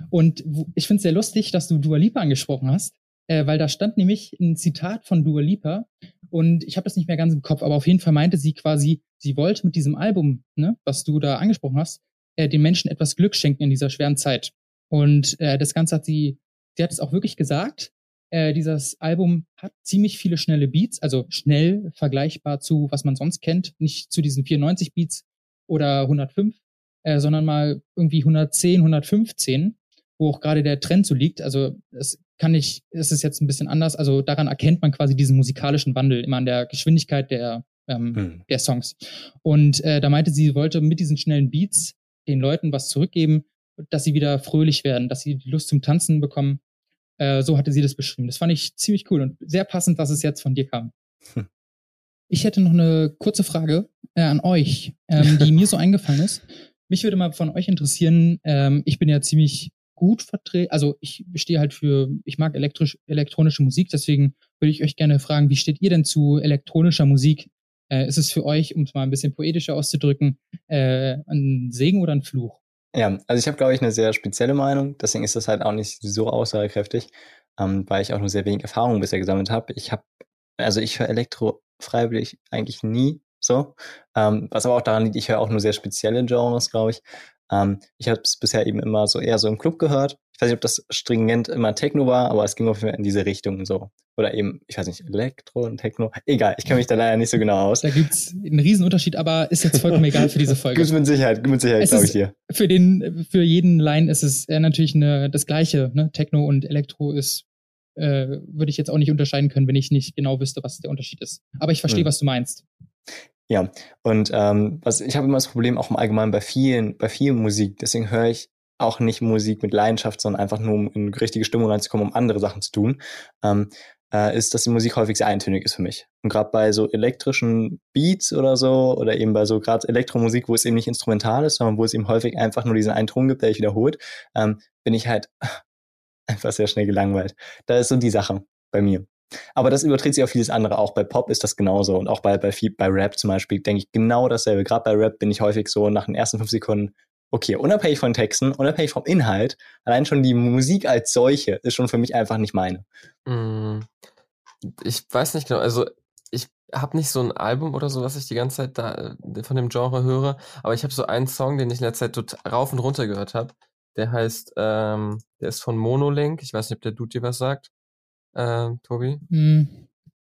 Und ich finde es sehr lustig, dass du Dua Lipa angesprochen hast, äh, weil da stand nämlich ein Zitat von Dua Lipa und ich habe das nicht mehr ganz im Kopf, aber auf jeden Fall meinte sie quasi, sie wollte mit diesem Album, ne, was du da angesprochen hast, äh, den Menschen etwas Glück schenken in dieser schweren Zeit. Und äh, das Ganze hat sie, sie hat es auch wirklich gesagt. Äh, dieses Album hat ziemlich viele schnelle Beats, also schnell vergleichbar zu, was man sonst kennt, nicht zu diesen 94 Beats oder 105, äh, sondern mal irgendwie 110, 115, wo auch gerade der Trend so liegt. Also das kann ich, es ist jetzt ein bisschen anders. Also daran erkennt man quasi diesen musikalischen Wandel immer an der Geschwindigkeit der ähm, hm. der Songs. Und äh, da meinte sie, sie wollte mit diesen schnellen Beats den Leuten was zurückgeben, dass sie wieder fröhlich werden, dass sie die Lust zum Tanzen bekommen. Äh, so hatte sie das beschrieben. Das fand ich ziemlich cool und sehr passend, dass es jetzt von dir kam. Hm. Ich hätte noch eine kurze Frage äh, an euch, ähm, <laughs> die mir so eingefallen ist. Mich würde mal von euch interessieren, ähm, ich bin ja ziemlich gut vertreten, also ich stehe halt für, ich mag elektrisch, elektronische Musik, deswegen würde ich euch gerne fragen, wie steht ihr denn zu elektronischer Musik? Äh, ist es für euch, um es mal ein bisschen poetischer auszudrücken, äh, ein Segen oder ein Fluch? Ja, also ich habe, glaube ich, eine sehr spezielle Meinung. Deswegen ist das halt auch nicht so aussagekräftig, ähm, weil ich auch nur sehr wenig Erfahrung bisher gesammelt habe. Ich habe, also ich höre Elektro freiwillig eigentlich nie so. Ähm, was aber auch daran liegt, ich höre auch nur sehr spezielle Genres, glaube ich. Ähm, ich habe es bisher eben immer so eher so im Club gehört. Ich weiß nicht, ob das stringent immer Techno war, aber es ging auf jeden Fall in diese Richtung so. Oder eben, ich weiß nicht, Elektro und Techno. Egal, ich kenne mich da leider nicht so genau aus. Da gibt's einen Riesenunterschied, aber ist jetzt vollkommen egal für diese Folge. <laughs> mit Sicherheit, mit Sicherheit, glaube ich dir. Für den, für jeden Line ist es natürlich eine, das Gleiche. Ne? Techno und Elektro ist, äh, würde ich jetzt auch nicht unterscheiden können, wenn ich nicht genau wüsste, was der Unterschied ist. Aber ich verstehe, hm. was du meinst. Ja, und ähm, was ich habe immer das Problem, auch im Allgemeinen bei vielen, bei vielen Musik, deswegen höre ich auch nicht Musik mit Leidenschaft, sondern einfach nur, um in richtige Stimmung reinzukommen, um andere Sachen zu tun, ähm, äh, ist, dass die Musik häufig sehr eintönig ist für mich. Und gerade bei so elektrischen Beats oder so, oder eben bei so gerade Elektromusik, wo es eben nicht instrumental ist, sondern wo es eben häufig einfach nur diesen einen Ton gibt, der sich wiederholt, ähm, bin ich halt <laughs> einfach sehr schnell gelangweilt. Da ist so die Sache bei mir. Aber das überträgt sich auf vieles andere. Auch bei Pop ist das genauso. Und auch bei, bei, bei Rap zum Beispiel denke ich genau dasselbe. Gerade bei Rap bin ich häufig so nach den ersten fünf Sekunden, okay, unabhängig von Texten, unabhängig vom Inhalt, allein schon die Musik als solche ist schon für mich einfach nicht meine. Mm, ich weiß nicht genau. Also ich habe nicht so ein Album oder so, was ich die ganze Zeit da äh, von dem Genre höre, aber ich habe so einen Song, den ich in letzter Zeit rauf und runter gehört habe. Der heißt, ähm, der ist von Monolink. Ich weiß nicht, ob der Dude dir was sagt. Ähm, Tobi? Hm,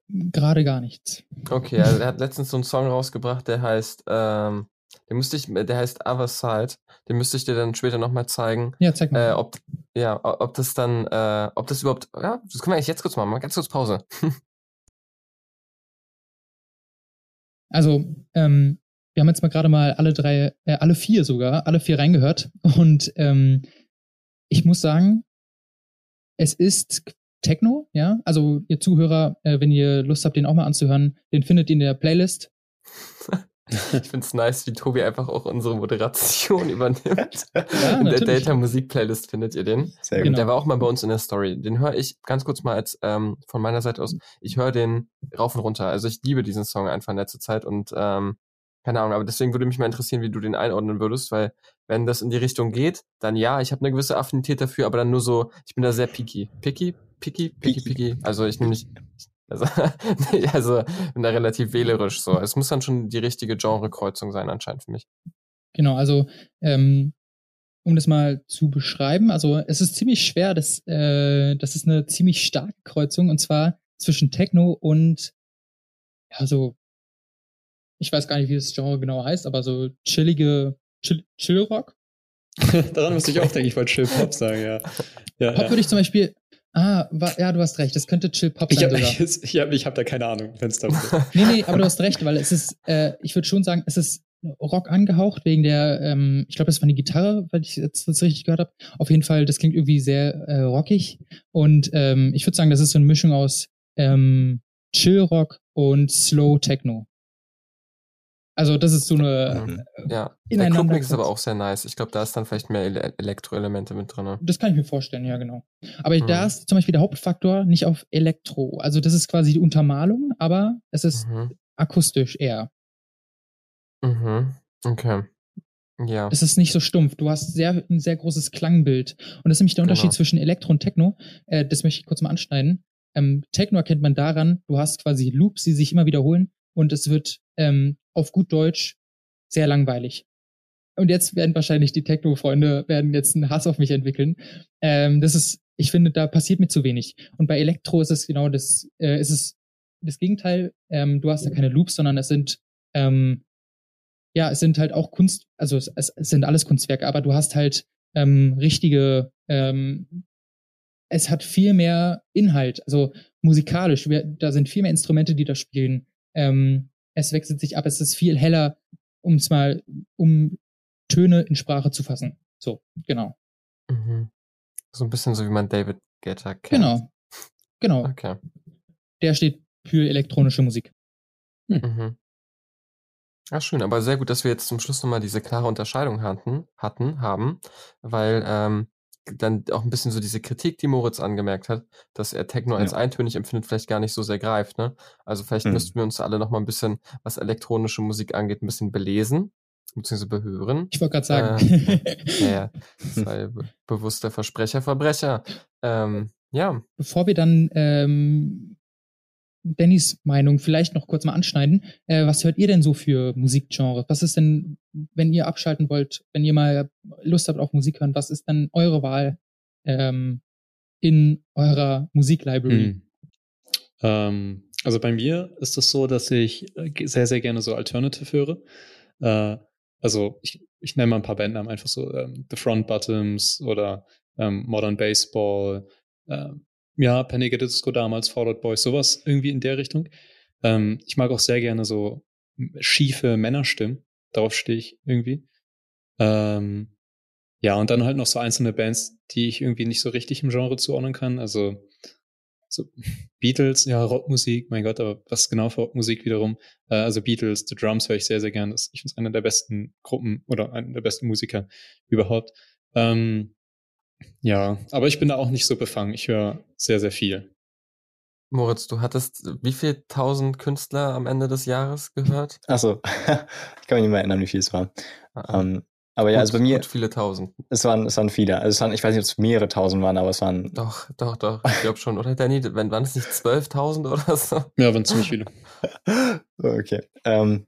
Gerade gar nichts. Okay, also er hat letztens so einen Song rausgebracht, der heißt, ähm, den müsste ich, der heißt Other Side. Den müsste ich dir dann später nochmal zeigen. Ja, zeig mal. Äh, ob, ja, ob das dann, äh, ob das überhaupt, ja, das können wir eigentlich jetzt kurz machen. Mal ganz kurz Pause. <laughs> Also, ähm, wir haben jetzt mal gerade mal alle drei, äh, alle vier sogar, alle vier reingehört. Und ähm, ich muss sagen, es ist Techno, ja. Also ihr Zuhörer, äh, wenn ihr Lust habt, den auch mal anzuhören, den findet ihr in der Playlist. <laughs> ich find's nice, wie Tobi einfach auch unsere Moderation <laughs> übernimmt. Ja, in der. Data Musik Playlist findet ihr den. Sehr Genau. gut. Der war auch mal bei uns in der Story. Den höre ich ganz kurz mal als ähm, von meiner Seite aus. Ich höre den rauf und runter. Also ich liebe diesen Song einfach in letzter Zeit und ähm, keine Ahnung, aber deswegen würde mich mal interessieren, wie du den einordnen würdest, weil wenn das in die Richtung geht, dann ja, ich habe eine gewisse Affinität dafür, aber dann nur so, ich bin da sehr picky. Picky, picky, picky, picky. Also ich nehme nicht, also, <laughs> nee, also bin da relativ wählerisch so. Es muss dann schon die richtige Genrekreuzung sein anscheinend für mich. Genau, also ähm, um das mal zu beschreiben, also es ist ziemlich schwer, das, äh, das ist eine ziemlich starke Kreuzung und zwar zwischen Techno und ja, so, ich weiß gar nicht, wie das Genre genau heißt, aber so chillige Chill, Chillrock. <laughs> Daran musste ich auch denken, ich wollte Chill Pop sagen, ja. ja, Pop ja. würde ich zum Beispiel, ah, wa, ja, du hast recht, das könnte Chill Pop Ich sein habe sogar. ich, <laughs> ich hab, ich hab da keine Ahnung, wenn es darum geht. <laughs> Nee, nee, aber du hast recht, weil es ist, äh, ich würde schon sagen, es ist Rock angehaucht, wegen der, ähm, ich glaube, das war die Gitarre, weil ich jetzt das richtig gehört habe. Auf jeden Fall, das klingt irgendwie sehr äh, rockig. Und ähm, ich würde sagen, das ist so eine Mischung aus ähm, Chill-Rock und Slow Techno. Also, das ist so eine. Mhm. Ja, der Clubmix ist aber auch sehr nice. Ich glaube, da ist dann vielleicht mehr Ele Elektroelemente mit drin. Das kann ich mir vorstellen, ja, genau. Aber Mhm. da ist zum Beispiel der Hauptfaktor nicht auf Elektro. Also, das ist quasi die Untermalung, aber es ist Mhm. akustisch eher. Mhm. Okay. Ja. Es ist nicht so stumpf. Du hast sehr, ein sehr großes Klangbild. Und das ist nämlich der Genau. Unterschied zwischen Elektro und Techno. Äh, das möchte ich kurz mal anschneiden. Ähm, Techno erkennt man daran, du hast quasi Loops, die sich immer wiederholen und es wird ähm, auf gut Deutsch sehr langweilig. Und jetzt werden wahrscheinlich die Techno-Freunde werden jetzt einen Hass auf mich entwickeln. Ähm, das ist, ich finde, da passiert mir zu wenig. Und bei Elektro ist es genau das, äh, ist es das Gegenteil. Ähm, du hast da keine Loops, sondern es sind ähm, ja, es sind halt auch Kunst, also es, es sind alles Kunstwerke, aber du hast halt ähm, richtige, ähm, es hat viel mehr Inhalt, also musikalisch, wir, da sind viel mehr Instrumente, die da spielen. Ähm, es wechselt sich ab, es ist viel heller, um es mal, um Töne in Sprache zu fassen. So, genau. Mhm. So ein bisschen so, wie man David Guetta kennt. Genau. Genau. Okay. Der steht für elektronische Musik. Mhm. Ja, schön, aber sehr gut, dass wir jetzt zum Schluss nochmal diese klare Unterscheidung hatten, hatten, haben, weil ähm, dann auch ein bisschen so diese Kritik, die Moritz angemerkt hat, dass er Techno als Ja. eintönig empfindet, vielleicht gar nicht so sehr greift. Ne? Also vielleicht Mhm. müssten wir uns alle nochmal ein bisschen, was elektronische Musik angeht, ein bisschen belesen, beziehungsweise behören. Ich wollte gerade sagen. Ja, ja, sei be bewusster Versprecher, Verbrecher. Ähm, ja, bevor wir dann ähm, Dannys Meinung vielleicht noch kurz mal anschneiden, äh, was hört ihr denn so für Musikgenre? Was ist denn, wenn ihr abschalten wollt, wenn ihr mal Lust habt auf Musik hören, was ist dann eure Wahl ähm, in eurer Musiklibrary? Hm. Ähm, also bei mir ist es so, dass ich äh, sehr, sehr gerne so Alternative höre. Äh, also ich, ich nenne mal ein paar Bandnamen, einfach so ähm, The Front Bottoms oder ähm, Modern Baseball, ähm, ja, Panic at the Disco damals, Fall Out Boys, sowas irgendwie in der Richtung. Ähm, ich mag auch sehr gerne so schiefe Männerstimmen. Darauf stehe ich irgendwie. Ähm, ja, und dann halt noch so einzelne Bands, die ich irgendwie nicht so richtig im Genre zuordnen kann. Also so <laughs> Beatles, ja, Rockmusik, mein Gott, aber was genau für Rockmusik wiederum? Äh, also Beatles, The Drums höre ich sehr, sehr gern. Ich finde es einer der besten Gruppen oder einer der besten Musiker überhaupt. Ähm, ja, aber ich bin da auch nicht so befangen. Ich höre sehr, sehr viel. Moritz, du hattest wie viel tausend Künstler am Ende des Jahres gehört? Achso, <laughs> ich kann mich nicht mehr erinnern, wie viel es war. Ah, Ähm, Aber ja, Gut- also bei mir, gut viele tausend. es waren, es waren viele. Also es waren, ich weiß nicht, ob es mehrere tausend waren, aber es waren, Doch, doch, doch. Ich glaube schon. Oder Danny, wenn, waren es nicht 12.000 oder so? Ja, waren ziemlich viele. <laughs> Okay. Ähm,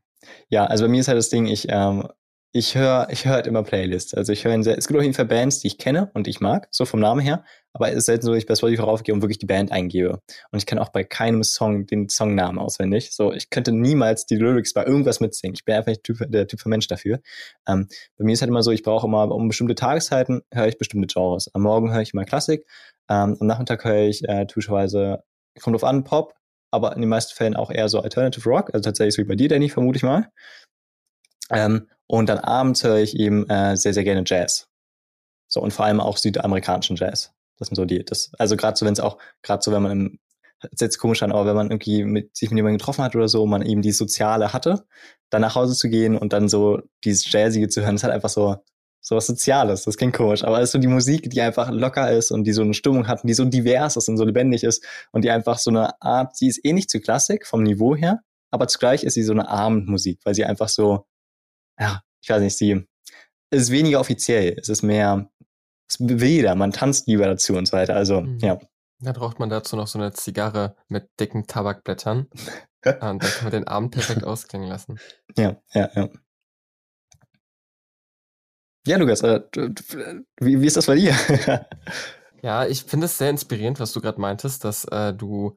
ja, also bei mir ist halt das Ding, ich, ähm, ich höre ich hör halt immer Playlists. Also ich höre es gibt auf jeden Fall Bands, die ich kenne und ich mag, so vom Namen her. Aber es ist selten so, dass ich bei Spotify raufgehe und wirklich die Band eingebe. Und ich kenne auch bei keinem Song den Songnamen auswendig. So, ich könnte niemals die Lyrics bei irgendwas mitsingen. Ich bin einfach nicht der Typ für Mensch dafür. Ähm, bei mir ist halt immer so, ich brauche immer um bestimmte Tageszeiten höre ich bestimmte Genres. Am Morgen höre ich mal Klassik, ähm, am Nachmittag höre ich äh, typischerweise, kommt drauf an, Pop, aber in den meisten Fällen auch eher so Alternative Rock, also tatsächlich so wie bei dir, Danny, vermute ich mal. Ähm, und dann abends höre ich eben äh, sehr, sehr gerne Jazz. So, und vor allem auch südamerikanischen Jazz. Das sind so die, das, also gerade so, wenn es auch, gerade so, wenn man im, jetzt komisch an, aber wenn man irgendwie mit, sich mit jemandem getroffen hat oder so, man eben die Soziale hatte, dann nach Hause zu gehen und dann so dieses Jazzige zu hören, ist halt einfach so, so was Soziales. Das klingt komisch, aber es ist so die Musik, die einfach locker ist und die so eine Stimmung hat und die so divers ist und so lebendig ist und die einfach so eine Art, sie ist ähnlich zu Klassik vom Niveau her, aber zugleich ist sie so eine Abendmusik, weil sie einfach so, ja, ich weiß nicht, sie es ist weniger offiziell, es ist mehr, es will jeder, man tanzt lieber dazu und so weiter. Also, Mhm. ja. Dann braucht man dazu noch so eine Zigarre mit dicken Tabakblättern. <laughs> Und dann kann man den Abend perfekt ausklingen lassen. Ja, ja, ja. Ja, Lukas, äh, wie, wie ist das bei dir? <laughs> Ja, ich finde es sehr inspirierend, was du gerade meintest, dass äh, du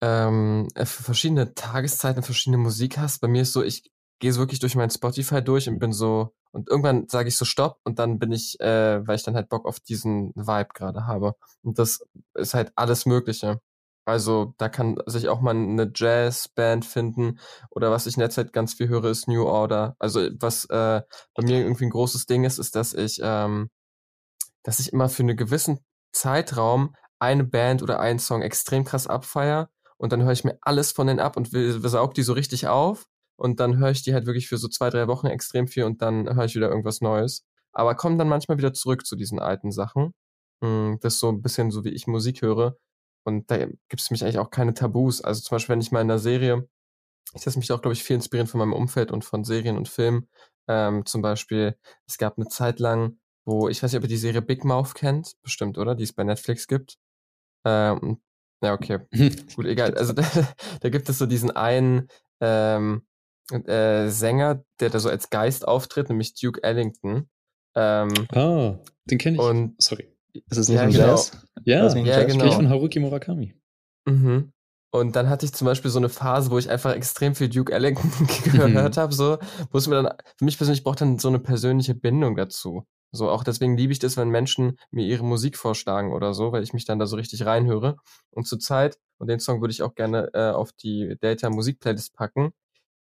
ähm, äh, für verschiedene Tageszeiten verschiedene Musik hast. Bei mir ist so, ich gehe so wirklich durch mein Spotify durch und bin so, und irgendwann sage ich so Stopp und dann bin ich, äh, weil ich dann halt Bock auf diesen Vibe gerade habe. Und das ist halt alles Mögliche. Also da kann sich auch mal eine Jazzband finden oder was ich in der Zeit ganz viel höre, ist New Order. Also was äh, bei mir irgendwie ein großes Ding ist, ist, dass ich ähm, dass ich immer für einen gewissen Zeitraum eine Band oder einen Song extrem krass abfeier und dann höre ich mir alles von denen ab und saug die so richtig auf und dann höre ich die halt wirklich für so zwei, drei Wochen extrem viel und dann höre ich wieder irgendwas Neues. Aber komme dann manchmal wieder zurück zu diesen alten Sachen. Mm, Das ist so ein bisschen so, wie ich Musik höre. Und da gibt es mich eigentlich auch keine Tabus. Also zum Beispiel, wenn ich mal in einer Serie, ich lasse mich auch, glaube ich, viel inspirieren von meinem Umfeld und von Serien und Filmen. Ähm, zum Beispiel, es gab eine Zeit lang, wo, ich weiß nicht, ob ihr die Serie Big Mouth kennt, bestimmt, oder? Die es bei Netflix gibt. Ähm, ja, okay. <laughs> Gut, egal. Also da, <laughs> da gibt es so diesen einen ähm, äh, Sänger, der da so als Geist auftritt, nämlich Duke Ellington. Ähm, ah, den kenne ich. und Sorry. ist es nicht Ja, ein genau. Jazz? Ja, Ja, Jazz? genau. sprich von Haruki Murakami. Mhm. Und dann hatte ich zum Beispiel so eine Phase, wo ich einfach extrem viel Duke Ellington <laughs> Mhm. gehört habe, so, wo es mir dann, für mich persönlich braucht dann so eine persönliche Bindung dazu. So, auch deswegen liebe ich das, wenn Menschen mir ihre Musik vorschlagen oder so, weil ich mich dann da so richtig reinhöre. Und zur Zeit, und den Song würde ich auch gerne äh, auf die Data Musik Playlist packen,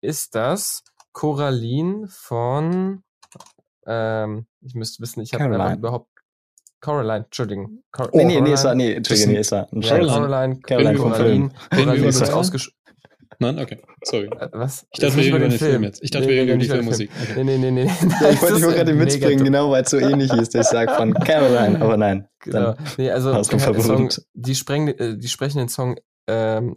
ist das Coraline von, ähm, ich müsste wissen, ich habe überhaupt, Coraline, Entschuldigung. Cor Nee, nee, nee, ist er, Coraline. nee, Entschuldigung, nee, ist er. Scherz. Caroline, Caroline vom Coraline, Film. Coraline wird den ausgesch Nein, okay. Sorry. äh, Was? Ich dachte, wir reden über den Film jetzt. Ich dachte, wir reden über die Filmmusik. Film. Okay. Nee, nee, nee, nee. <laughs> Ja, ich wollte wollte gerade den Witz bringen, genau, weil es so ähnlich ist. dass Ich sage von <laughs> Caroline, aber nein. Genau. Nee, also der Song, die, sprengen, äh, die sprechen den Song, ähm,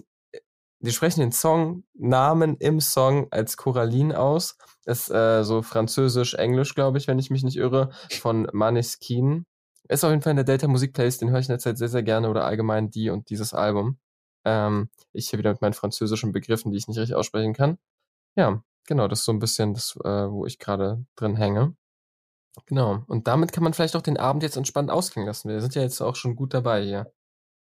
die sprechen den Songnamen im Song als Coraline aus. Ist äh, so französisch, englisch, glaube ich, wenn ich mich nicht irre, von Maneskin. Ist auf jeden Fall in der Delta Musik Playlist, den höre ich in der Zeit sehr, sehr gerne oder allgemein die und dieses Album. Ähm, ich hier wieder mit meinen französischen Begriffen, die ich nicht richtig aussprechen kann. Ja, genau, das ist so ein bisschen das, äh, wo ich gerade drin hänge. Genau. Und damit kann man vielleicht auch den Abend jetzt entspannt ausklingen lassen. Wir sind ja jetzt auch schon gut dabei hier.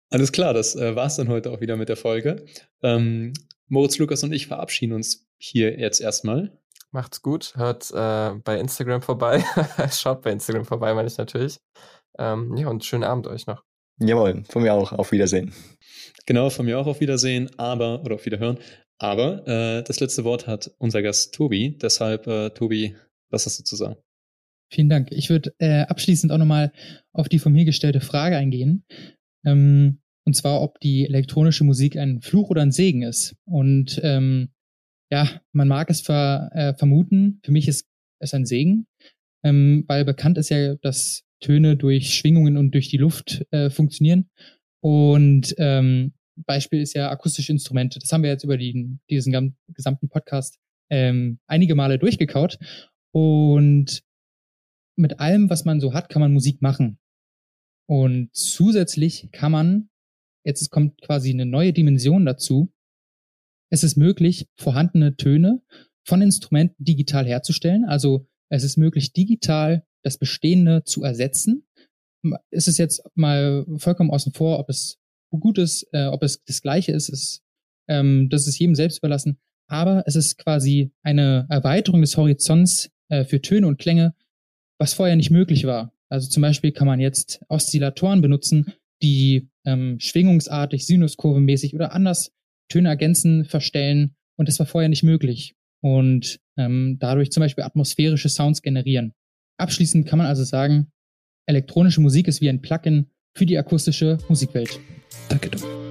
Alles klar, das äh, war's dann heute auch wieder mit der Folge. Ähm, Moritz, Lukas und ich verabschieden uns hier jetzt erstmal. Macht's gut. Hört äh, bei Instagram vorbei. <laughs> Schaut bei Instagram vorbei, meine ich natürlich. Ähm, ja, und schönen Abend euch noch. jawohl, von mir auch. Auf Wiedersehen. Genau, von mir auch auf Wiedersehen, aber, oder auf Wiederhören. Aber äh, das letzte Wort hat unser Gast Tobi. Deshalb, äh, Tobi, was hast du zu sagen? Vielen Dank. Ich würde äh, abschließend auch nochmal auf die von mir gestellte Frage eingehen. Ähm, und zwar, ob die elektronische Musik ein Fluch oder ein Segen ist. Und ähm, ja, man mag es ver, äh, vermuten. Für mich ist es ein Segen, ähm, weil bekannt ist ja, dass Töne durch Schwingungen und durch die Luft äh, funktionieren. Und ähm, Beispiel ist ja akustische Instrumente. Das haben wir jetzt über den, diesen gesamten Podcast ähm, einige Male durchgekaut. Und mit allem, was man so hat, kann man Musik machen. Und zusätzlich kann man, jetzt kommt quasi eine neue Dimension dazu, es ist möglich, vorhandene Töne von Instrumenten digital herzustellen. Also es ist möglich, digital das Bestehende zu ersetzen. Es ist jetzt mal vollkommen außen vor, ob es gut ist, äh, ob es das Gleiche ist, ist ähm, das ist jedem selbst überlassen. Aber es ist quasi eine Erweiterung des Horizonts äh, für Töne und Klänge, was vorher nicht möglich war. Also zum Beispiel kann man jetzt Oszillatoren benutzen, die ähm, schwingungsartig, sinuskurvenmäßig oder anders Töne ergänzen, verstellen. Und das war vorher nicht möglich. Und ähm, dadurch zum Beispiel atmosphärische Sounds generieren. Abschließend kann man also sagen, elektronische Musik ist wie ein Plugin für die akustische Musikwelt. Danke, Doc.